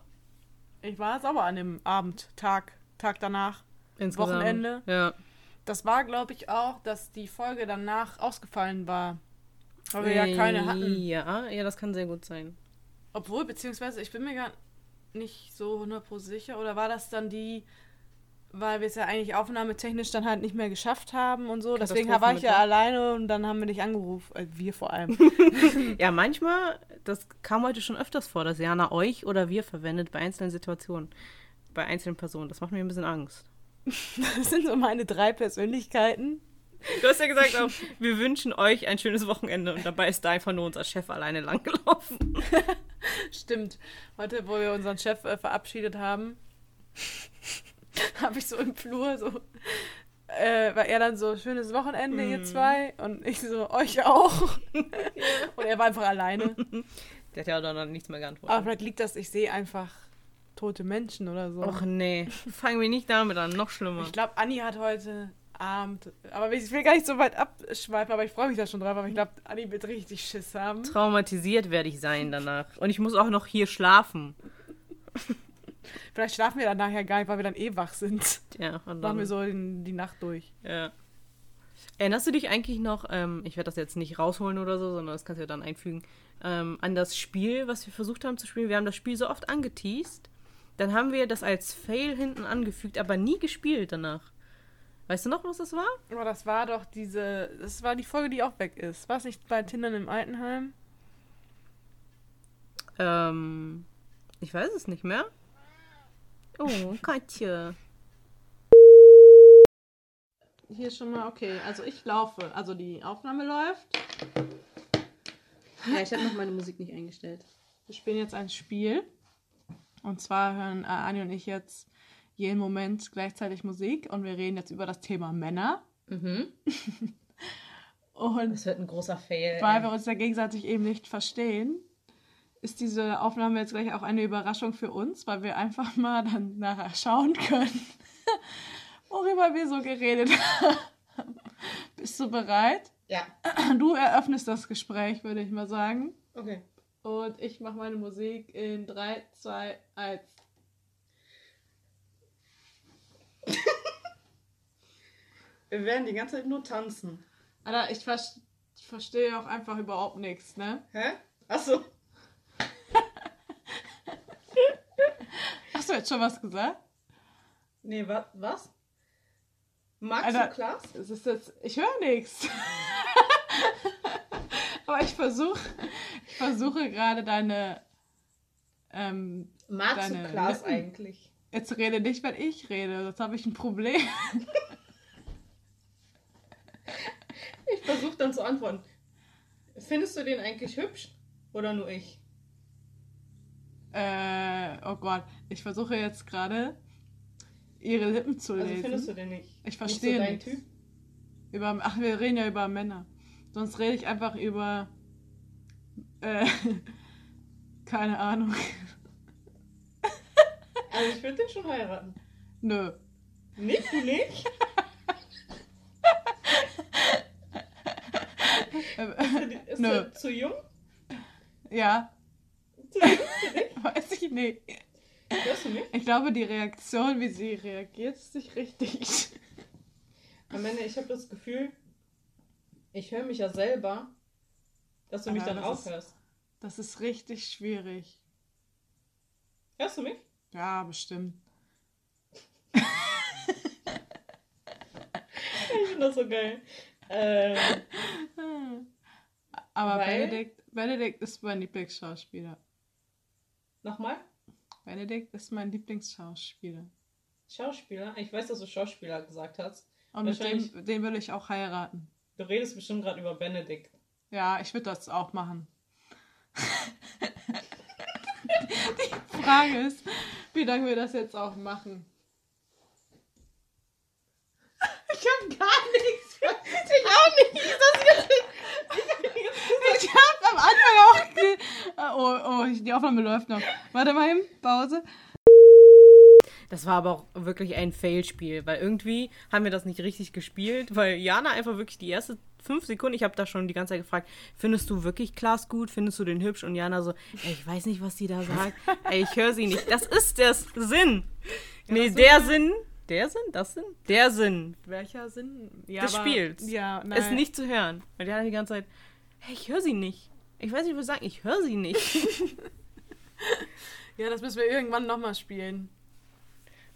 Ich war sauer an dem Abend, Tag, Tag danach. Insgesamt. Wochenende. Ja. Das war, glaube ich, auch, dass die Folge danach ausgefallen war. Weil wir ja keine hatten. Ja, ja, das kann sehr gut sein. Obwohl, beziehungsweise, ich bin mir gar nicht so 100% sicher. Oder war das dann die, weil wir es ja eigentlich aufnahmetechnisch dann halt nicht mehr geschafft haben und so. Deswegen war ich ja ne? alleine und dann haben wir dich angerufen. Äh, wir vor allem. Ja, manchmal, das kam heute schon öfters vor, dass Jana euch oder wir verwendet bei einzelnen Situationen. Bei einzelnen Personen. Das macht mir ein bisschen Angst. Das sind so meine drei Persönlichkeiten. Du hast ja gesagt, auch, wir wünschen euch ein schönes Wochenende und dabei ist da einfach nur unser Chef alleine langgelaufen. Stimmt. Heute, wo wir unseren Chef äh, verabschiedet haben, habe ich so im Flur so, äh, war er dann so, schönes Wochenende, ihr zwei. Und ich so, euch auch. und er war einfach alleine. Der hat ja auch dann nichts mehr geantwortet. Aber vielleicht liegt das, ich sehe einfach tote Menschen oder so. Och nee, fangen wir nicht damit an, noch schlimmer. Ich glaube, Anni hat heute Abend, aber ich will gar nicht so weit abschweifen, aber ich freue mich da schon drauf, aber ich glaube, Anni wird richtig Schiss haben. Traumatisiert werde ich sein danach. Und ich muss auch noch hier schlafen. Vielleicht schlafen wir dann nachher gar nicht, weil wir dann eh wach sind. Ja, und Machen dann, wir so in die Nacht durch. ja. Erinnerst du dich eigentlich noch, ähm, ich werde das jetzt nicht rausholen oder so, sondern das kannst du ja dann einfügen, ähm, an das Spiel, was wir versucht haben zu spielen? Wir haben das Spiel so oft angeteased, dann haben wir das als Fail hinten angefügt, aber nie gespielt danach. Weißt du noch, was das war? Aber das war doch diese, das war die Folge, die auch weg ist. War es nicht bei Tindern im Altenheim? Ähm, ich weiß es nicht mehr. Oh, Katja. Hier schon mal, okay. Also ich laufe. Also die Aufnahme läuft. Ja, ich habe noch meine Musik nicht eingestellt. Wir spielen jetzt ein Spiel. Und zwar hören äh, Anni und ich jetzt jeden Moment gleichzeitig Musik und wir reden jetzt über das Thema Männer. Mhm. Und Das wird ein großer Fail. weil wir uns ja gegenseitig eben nicht verstehen, ist diese Aufnahme jetzt gleich auch eine Überraschung für uns, weil wir einfach mal dann nachher schauen können, worüber wir so geredet haben. Bist du bereit? Ja. Du eröffnest das Gespräch, würde ich mal sagen. Okay. Und ich mache meine Musik in 3, 2, 1. Wir werden die ganze Zeit nur tanzen. Alter, ich, ver ich verstehe auch einfach überhaupt nichts, ne? Hä? Achso. Hast du jetzt schon was gesagt? Nee, wa was? Magst Alter, du Klaas? Es ist jetzt, ich höre nichts. Aber ich versuche, versuche gerade deine, ähm, Magst deine du Klaas Lippen. eigentlich? jetzt rede nicht, wenn ich rede, sonst habe ich ein Problem. Ich versuche dann zu antworten. Findest du den eigentlich hübsch? Oder nur ich? Äh, oh Gott, ich versuche jetzt gerade ihre Lippen zu Also lesen. findest du den nicht? Ich Nicht verstehe so dein. Typ? Über, ach, wir reden ja über Männer. Sonst rede ich einfach über. Äh, keine Ahnung. Also ich würde den schon heiraten. Nö. Nicht? Du nicht? Ist Nö. er zu jung? Ja, Zu jung für dich? weiß ich nicht. Hörst du mich? Ich glaube, die Reaktion, wie sie reagiert, ist nicht richtig. Am Ende, ich habe das Gefühl, ich höre mich ja selber, dass du mich Aber dann das ist- aufhörst. Das ist richtig schwierig. Hörst du mich? Ja, bestimmt. Ich finde das so geil. Ähm, Aber Weil- Benedikt, Benedikt ist mein Lieblingsschauspieler. Nochmal? Benedikt ist mein Lieblingsschauspieler. Schauspieler? Ich weiß, dass du Schauspieler gesagt hast. Und mit dem, den will ich auch heiraten. Du redest bestimmt gerade über Benedikt. Ja, ich würde das auch machen. Die Frage ist, wie lange wir das jetzt auch machen. Ich habe gar nichts. Ich auch nicht. Ich habe am Anfang auch. Oh, oh, die Aufnahme läuft noch. Warte mal eben, Pause. Das war aber auch wirklich ein Fail-Spiel, weil irgendwie haben wir das nicht richtig gespielt, weil Jana einfach wirklich die erste fünf Sekunden, ich habe da schon die ganze Zeit gefragt, findest du wirklich Klaas gut, findest du den hübsch? Und Jana so, ey, ich weiß nicht, was die da sagt, ey, ich höre sie nicht. Das ist der Sinn. Nee, der Sinn, der Sinn, das Sinn, der Sinn Welcher Sinn? Ja, des aber- Spiels Ja, nein. ist nicht zu hören. Weil Jana die ganze Zeit, hey, ich höre sie nicht. Ich weiß nicht, was ich sagen, ich höre sie nicht. Ja, das müssen wir irgendwann nochmal spielen.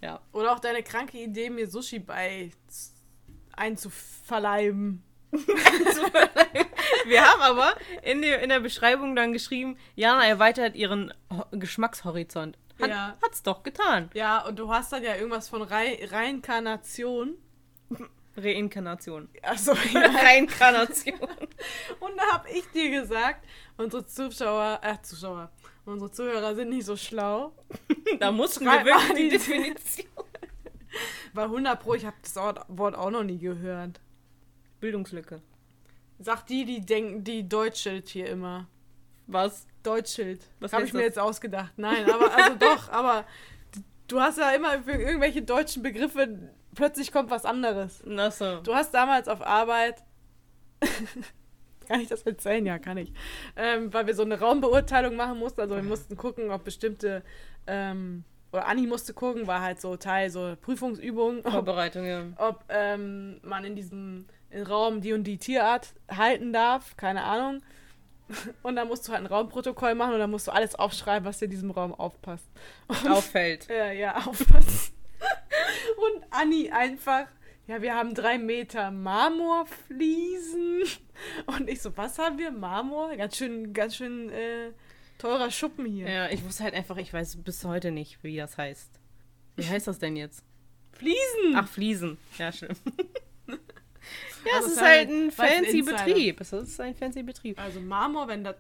Ja. Oder auch deine kranke Idee, mir Sushi bei einzuverleiben. Wir haben aber in der, in der Beschreibung dann geschrieben, Jana erweitert ihren Ho Geschmackshorizont. Hat, Ja. Hat's doch getan. Ja, und du hast dann ja irgendwas von Re Reinkarnation. Reinkarnation. Achso, ja. Reinkarnation. Und da habe ich dir gesagt, unsere Zuschauer, äh, Zuschauer, unsere Zuhörer sind nicht so schlau. da mussten wir wirklich die die- Definition. Weil 100 Pro, ich habe das Wort auch noch nie gehört. Bildungslücke. Sagt die, die denken, die Deutsche hier immer. Was? Deutschschild. Was Habe ich mir das? jetzt ausgedacht. Nein, aber also doch, aber du hast ja immer für irgendwelche deutschen Begriffe, plötzlich kommt was anderes. Ach so. Du hast damals auf Arbeit. kann ich das erzählen? Ja, kann ich. Ähm, weil wir so eine Raumbeurteilung machen mussten. Also wir mussten gucken, ob bestimmte. Ähm, oder Anni musste gucken, war halt so Teil, so Prüfungsübungen, Vorbereitung, ja. ob ähm, man in diesem in Raum die und die Tierart halten darf, keine Ahnung. Und dann musst du halt ein Raumprotokoll machen und dann musst du alles aufschreiben, was dir in diesem Raum aufpasst. Und Auffällt. ja, ja, aufpassen. Und Anni einfach, ja, wir haben drei Meter Marmorfliesen. Und ich so, was haben wir? Marmor? Ganz schön, ganz schön äh, teurer Schuppen hier. Ja, ich wusste halt einfach, ich weiß bis heute nicht, wie das heißt. Wie heißt das denn jetzt? Fliesen! Ach, Fliesen. Ja, stimmt. Ja, Also es ist halt war- ein fancy. Betrieb. Es ist ein fancy Betrieb. Also Marmor, wenn das,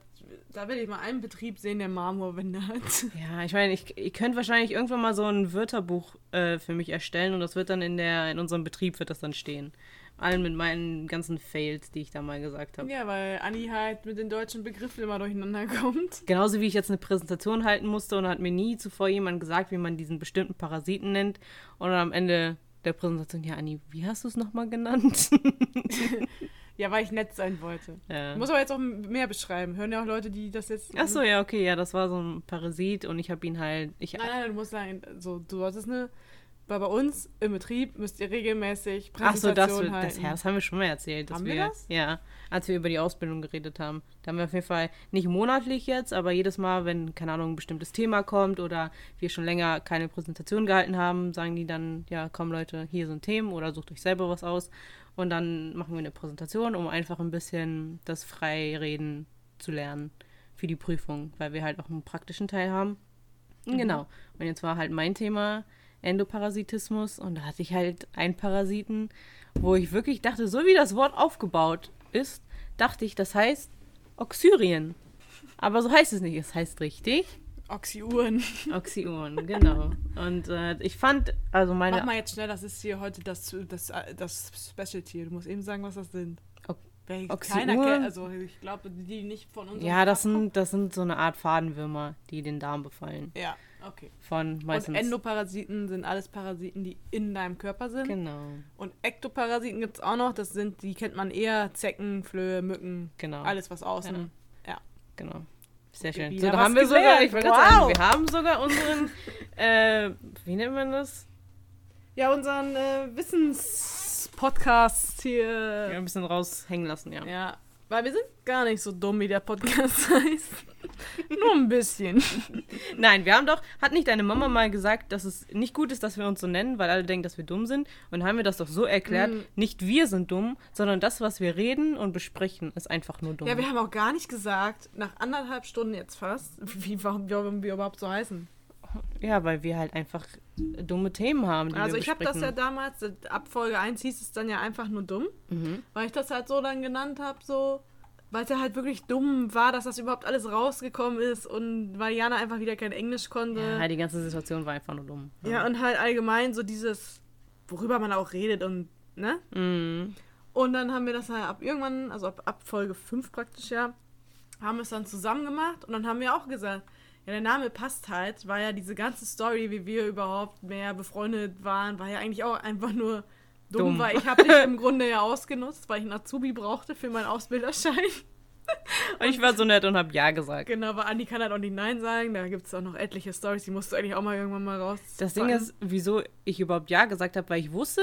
da will ich mal einen Betrieb sehen, der Marmorwände hat. Ja, ich meine, ich, ich könnte wahrscheinlich irgendwann mal so ein Wörterbuch äh, für mich erstellen und das wird dann in der in unserem Betrieb wird das dann stehen. Allen mit meinen ganzen Fails, die ich da mal gesagt habe. Ja, weil Anni halt mit den deutschen Begriffen immer durcheinander kommt. Genauso wie ich jetzt eine Präsentation halten musste und hat mir nie zuvor jemand gesagt, wie man diesen bestimmten Parasiten nennt. Und dann am Ende der Präsentation, ja, Anni, wie hast du es nochmal genannt? Ja, weil ich nett sein wollte. ja. Ich muss aber jetzt auch mehr beschreiben. Hören ja auch Leute, die das jetzt. Ach so, ja, okay, ja, das war so ein Parasit und ich habe ihn halt. Ich, Nein, nein, du musst sagen, so, du solltest eine. Weil bei uns im Betrieb müsst ihr regelmäßig Ach so, das, das, halten. ja, das haben wir schon mal erzählt. Dass Haben wir das? Ja, als wir über die Ausbildung geredet haben. Da haben wir auf jeden Fall nicht monatlich jetzt, aber jedes Mal, wenn, keine Ahnung, ein bestimmtes Thema kommt oder wir schon länger keine Präsentation gehalten haben, sagen die dann, ja, komm Leute, hier sind Themen oder sucht euch selber was aus. Und dann machen wir eine Präsentation, um einfach ein bisschen das Freireden zu lernen für die Prüfung, weil wir halt auch einen praktischen Teil haben. Genau. Und jetzt war halt mein Thema Endoparasitismus und da hatte ich halt einen Parasiten, wo ich wirklich dachte, so wie das Wort aufgebaut ist, dachte ich, das heißt Oxyrien. Aber so heißt es nicht, es heißt richtig Oxyuren. Oxyuren, genau. Und äh, ich fand, also meine Mach mal jetzt schnell, das ist hier heute das, das, das Specialty. Du musst eben sagen, was das sind. Ok- Wer Oxyuren? keiner kennt, also ich glaube, die nicht von uns. ja, das sind, das sind so eine Art Fadenwürmer, die den Darm befallen. Ja, okay. Von meistens. Und Endoparasiten sind alles Parasiten, die in deinem Körper sind. Genau, Und Ektoparasiten gibt es auch noch. Das sind, die kennt man eher Zecken, Flöhe, Mücken, genau. alles was außen. Genau. Sehr Okay, schön. wieder So, da haben wir sogar, gelernt. ich wollte gerade sagen, Wow. wir haben sogar unseren, äh, wie nennt man das? Ja, unseren äh, Wissenspodcast hier. Ja, ein bisschen raushängen lassen, ja. Ja, weil wir sind gar nicht so dumm, wie der Podcast heißt. Nur ein bisschen. Nein, wir haben doch, hat nicht deine Mama mal gesagt, dass es nicht gut ist, dass wir uns so nennen, weil alle denken, dass wir dumm sind? Und dann haben wir das doch so erklärt, Mm. nicht wir sind dumm, sondern das, was wir reden und besprechen, ist einfach nur dumm. Ja, wir haben auch gar nicht gesagt, nach anderthalb Stunden jetzt fast, wie, warum, warum wir überhaupt so heißen. Ja, weil wir halt einfach dumme Themen haben, Also ich habe das ja damals, ab Folge 1 hieß es dann ja einfach nur dumm, Mhm. weil ich das halt so dann genannt habe, so, weil es ja halt wirklich dumm war, dass das überhaupt alles rausgekommen ist und weil Jana einfach wieder kein Englisch konnte. Ja, die ganze Situation war einfach nur dumm. Ja, und halt allgemein so dieses, worüber man auch redet und, ne? Mhm. Und dann haben wir das halt ab irgendwann, also ab, ab Folge 5 praktisch ja, haben wir es dann zusammen gemacht und dann haben wir auch gesagt, ja, der Name passt halt, weil ja diese ganze Story, wie wir überhaupt mehr befreundet waren, war ja eigentlich auch einfach nur dumm, Dumm. weil ich habe dich im Grunde ja ausgenutzt, weil ich einen Azubi brauchte für meinen Ausbilderschein. Und ich war so nett und hab Ja gesagt. Genau, weil Andi kann halt auch nicht Nein sagen, da gibt es auch noch etliche Stories, die musst du eigentlich auch mal irgendwann mal raus. Das Ding ist, wieso ich überhaupt Ja gesagt habe, weil ich wusste,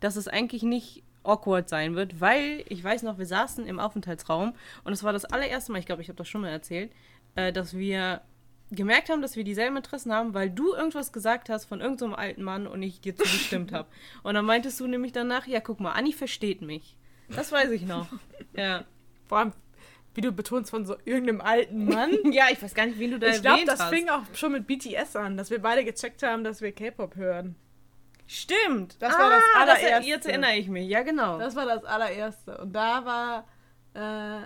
dass es eigentlich nicht awkward sein wird, weil ich weiß noch, wir saßen im Aufenthaltsraum und es war das allererste Mal, ich glaube, ich habe das schon mal erzählt, äh, dass wir gemerkt haben, dass wir dieselben Interessen haben, weil du irgendwas gesagt hast von irgendeinem alten Mann und ich dir zugestimmt habe. Und dann meintest du nämlich danach, ja, guck mal, Anni versteht mich. Das weiß ich noch. Ja. Vor allem, wie du betonst von so irgendeinem alten Mann. Ja, ich weiß gar nicht, wen du da Ich glaube, erwähnt das hast. fing auch schon mit BTS an, dass wir beide gecheckt haben, dass wir K-Pop hören. Stimmt. Das war das Ah, allererste. jetzt erinnere ich mich. Ja, genau. Das war das allererste. Und da war, äh,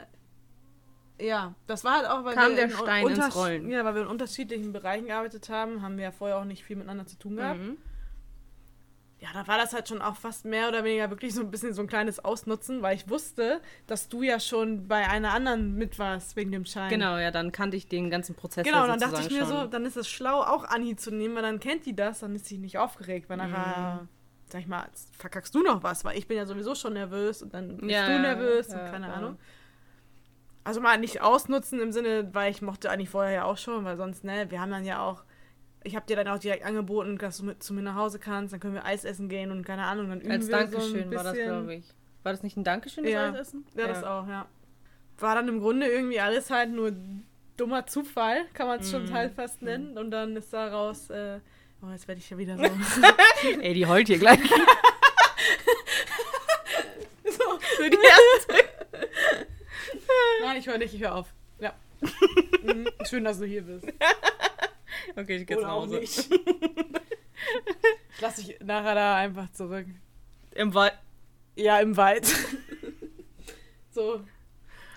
ja, das war halt auch, weil Kam wir der in Stein ins Rollen. Ja, weil wir in unterschiedlichen Bereichen gearbeitet haben, haben wir ja vorher auch nicht viel miteinander zu tun gehabt. Mhm. ja, da war das halt schon auch fast mehr oder weniger wirklich so ein bisschen so ein kleines Ausnutzen, weil ich wusste, dass du ja schon bei einer anderen mit warst wegen dem Schein. Genau, ja, dann kannte ich den ganzen Prozess. Genau, dann dachte ich mir so, schon. dann ist es schlau, auch Anni zu nehmen, weil dann kennt die das, dann ist sie nicht aufgeregt, weil Mhm. nachher, sag ich mal, verkackst du noch was, weil ich bin ja sowieso schon nervös und dann bist Ja, du nervös ja, und keine ja. Ahnung. Also mal nicht ausnutzen im Sinne, weil ich mochte Anni vorher ja auch schon, weil sonst, ne, wir haben dann ja auch, ich habe dir dann auch direkt angeboten, dass du mit zu mir nach Hause kannst, dann können wir Eis essen gehen und keine Ahnung, dann üben Als wir Dankeschön so ein bisschen. war das, glaube ich. War das nicht ein Dankeschön, das Ja. Eisessen? Ja, das auch, ja. War dann im Grunde irgendwie alles halt nur dummer Zufall, kann man es schon Mhm. halt fast nennen. Und dann ist daraus, äh, oh, jetzt werde ich ja wieder so. Ey, die heult hier gleich. so, Für die erste. Nein, ich höre nicht, ich höre auf. Ja. Mhm, Schön, dass du hier bist. Okay, ich gehe jetzt nach Hause. nicht. Ich lasse dich nachher da einfach zurück. Im Wald. Ja, im Wald. so,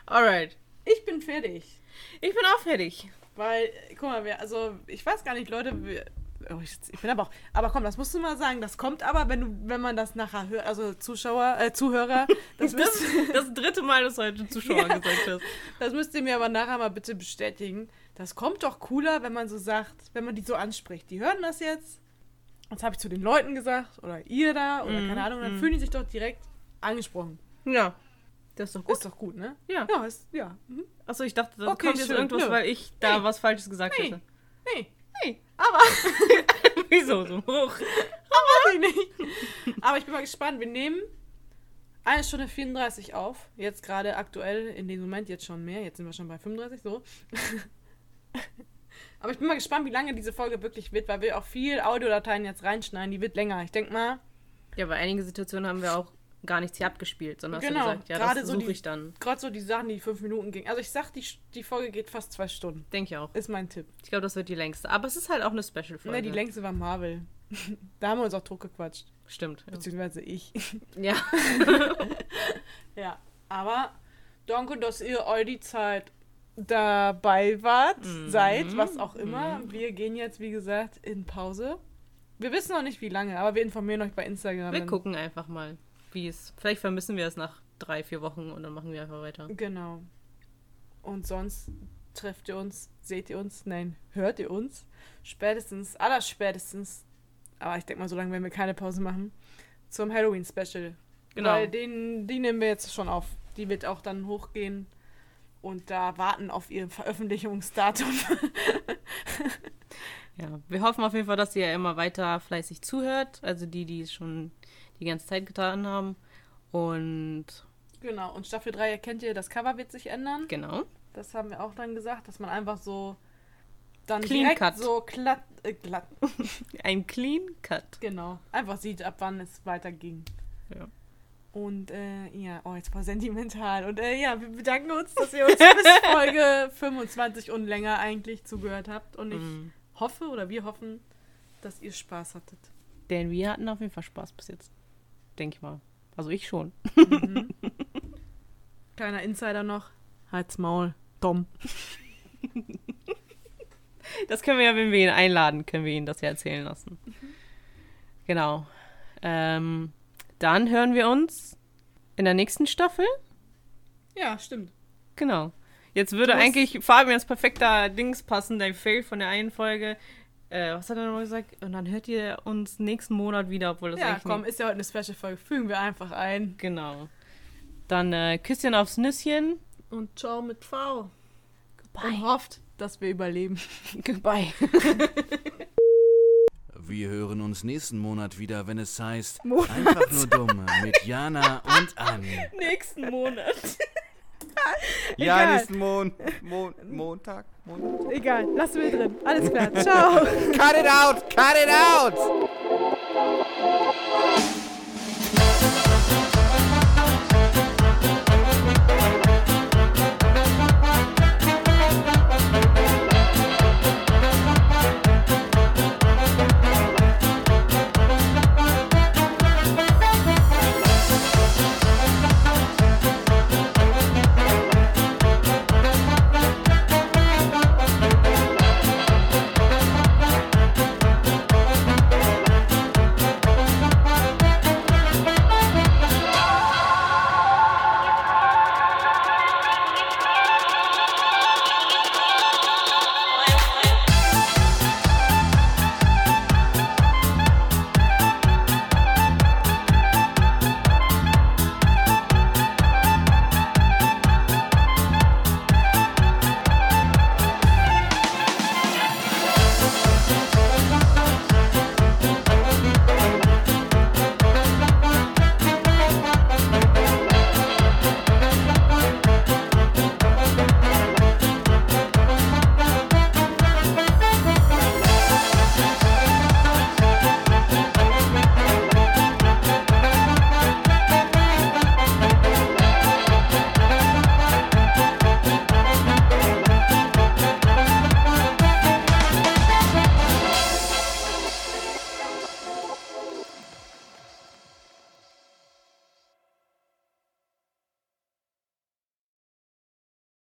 Alright. ich bin fertig. Ich bin auch fertig. Weil, guck mal, wir, also, ich weiß gar nicht, Leute, wir, ich, ich bin aber auch, aber komm, das musst du mal sagen, das kommt aber, wenn du, wenn man das nachher hört, also Zuschauer, äh, Zuhörer, das, Das, das dritte Mal, dass du heute Zuschauer Ja. gesagt hast. das müsst ihr mir aber nachher mal bitte bestätigen. Das kommt doch cooler, wenn man so sagt, wenn man die so anspricht. Die hören das jetzt, das habe ich zu den Leuten gesagt, oder ihr da, oder Mhm, keine Ahnung, dann mhm. fühlen die sich doch direkt angesprochen. Ja. Das ist doch gut. Ist doch gut, ne? Ja. Ja, ist, ja. Mhm. Achso, ich dachte, das Okay, kommt jetzt schön. irgendwas, Nö. weil ich da Nee. was Falsches gesagt Nee. hätte. Nee, Hey. aber Wieso so hoch? Weiß ich nicht. Aber ich bin mal gespannt. Wir nehmen eine Stunde 34 auf. Jetzt gerade aktuell, in dem Moment jetzt schon mehr. Jetzt sind wir schon bei 35, so. Aber ich bin mal gespannt, wie lange diese Folge wirklich wird, weil wir auch viel Audiodateien jetzt reinschneiden. Die wird länger. Ich denke mal, Ja, bei einigen Situationen haben wir auch gar nichts hier abgespielt, sondern hast Genau, du gesagt, ja, gerade das so suche die- ich dann. gerade so die Sachen, die fünf Minuten gingen. Also ich sag, die, die Folge geht fast zwei Stunden. Denke ich auch. Ist mein Tipp. Ich glaube, das wird die längste. Aber es ist halt auch eine Special-Folge. Ne, die längste war Marvel. da haben wir uns auch Druck gequatscht. Stimmt. Ja. Beziehungsweise ich. ja. Ja, aber danke, dass ihr all die Zeit dabei wart, Mhm. seid, was auch immer. Wir gehen jetzt, wie gesagt, in Pause. Wir wissen noch nicht, wie lange, aber wir informieren euch bei Instagram. Wir gucken einfach mal, wie es. Vielleicht vermissen wir es nach drei, vier Wochen und dann machen wir einfach weiter. Genau. Und sonst trefft ihr uns, seht ihr uns, nein, hört ihr uns. Spätestens, allerspätestens, aber ich denke mal, so lange werden wir keine Pause machen, zum Halloween-Special. Genau. Weil den, die nehmen wir jetzt schon auf. Die wird auch dann hochgehen und da warten auf ihr Veröffentlichungsdatum. Ja, wir hoffen auf jeden Fall, dass ihr immer weiter fleißig zuhört. Also die, die es schon die ganze Zeit getan haben. Und genau, und Staffel 3 erkennt ihr, das Cover wird sich ändern. genau. Das haben wir auch dann gesagt, dass man einfach so dann Clean direkt Cut. so glatt, äh, glatt, Ein Clean Cut. genau, einfach sieht, ab wann es weiterging. Ja. Und äh, ja, oh, jetzt war sentimental. Und äh, ja, wir bedanken uns, dass ihr uns bis Folge 25 und länger eigentlich zugehört habt. Und ich Mhm. hoffe oder wir hoffen, dass ihr Spaß hattet. Denn wir hatten auf jeden Fall Spaß bis jetzt. Denke ich mal. Also ich schon. Kleiner Insider noch. Halt's Maul. Tom. Das können wir ja, wenn wir ihn einladen, können wir ihn das ja erzählen lassen. Genau. Ähm, dann hören wir uns in der nächsten Staffel. Ja, stimmt. Genau. Jetzt würde eigentlich Fabians perfekter Dings passen, dein Fail von der einen Folge. Äh, was hat er nochmal gesagt? Und dann hört ihr uns nächsten Monat wieder, obwohl das Ja, eigentlich komm, nicht- ist ja heute eine Special-Folge. Fügen wir einfach ein. Genau. Dann äh, Küsschen aufs Nüsschen. Und ciao mit V. Und hofft, dass wir überleben. Goodbye. Wir hören uns nächsten Monat wieder, wenn es heißt Monat. Einfach nur dumm mit Jana und Anni. Nächsten Monat. Ja, Egal. nächsten Mon Mon Montag. Montag. Egal, lassen wir drin. Alles klar, ciao. Cut it out! Cut it out!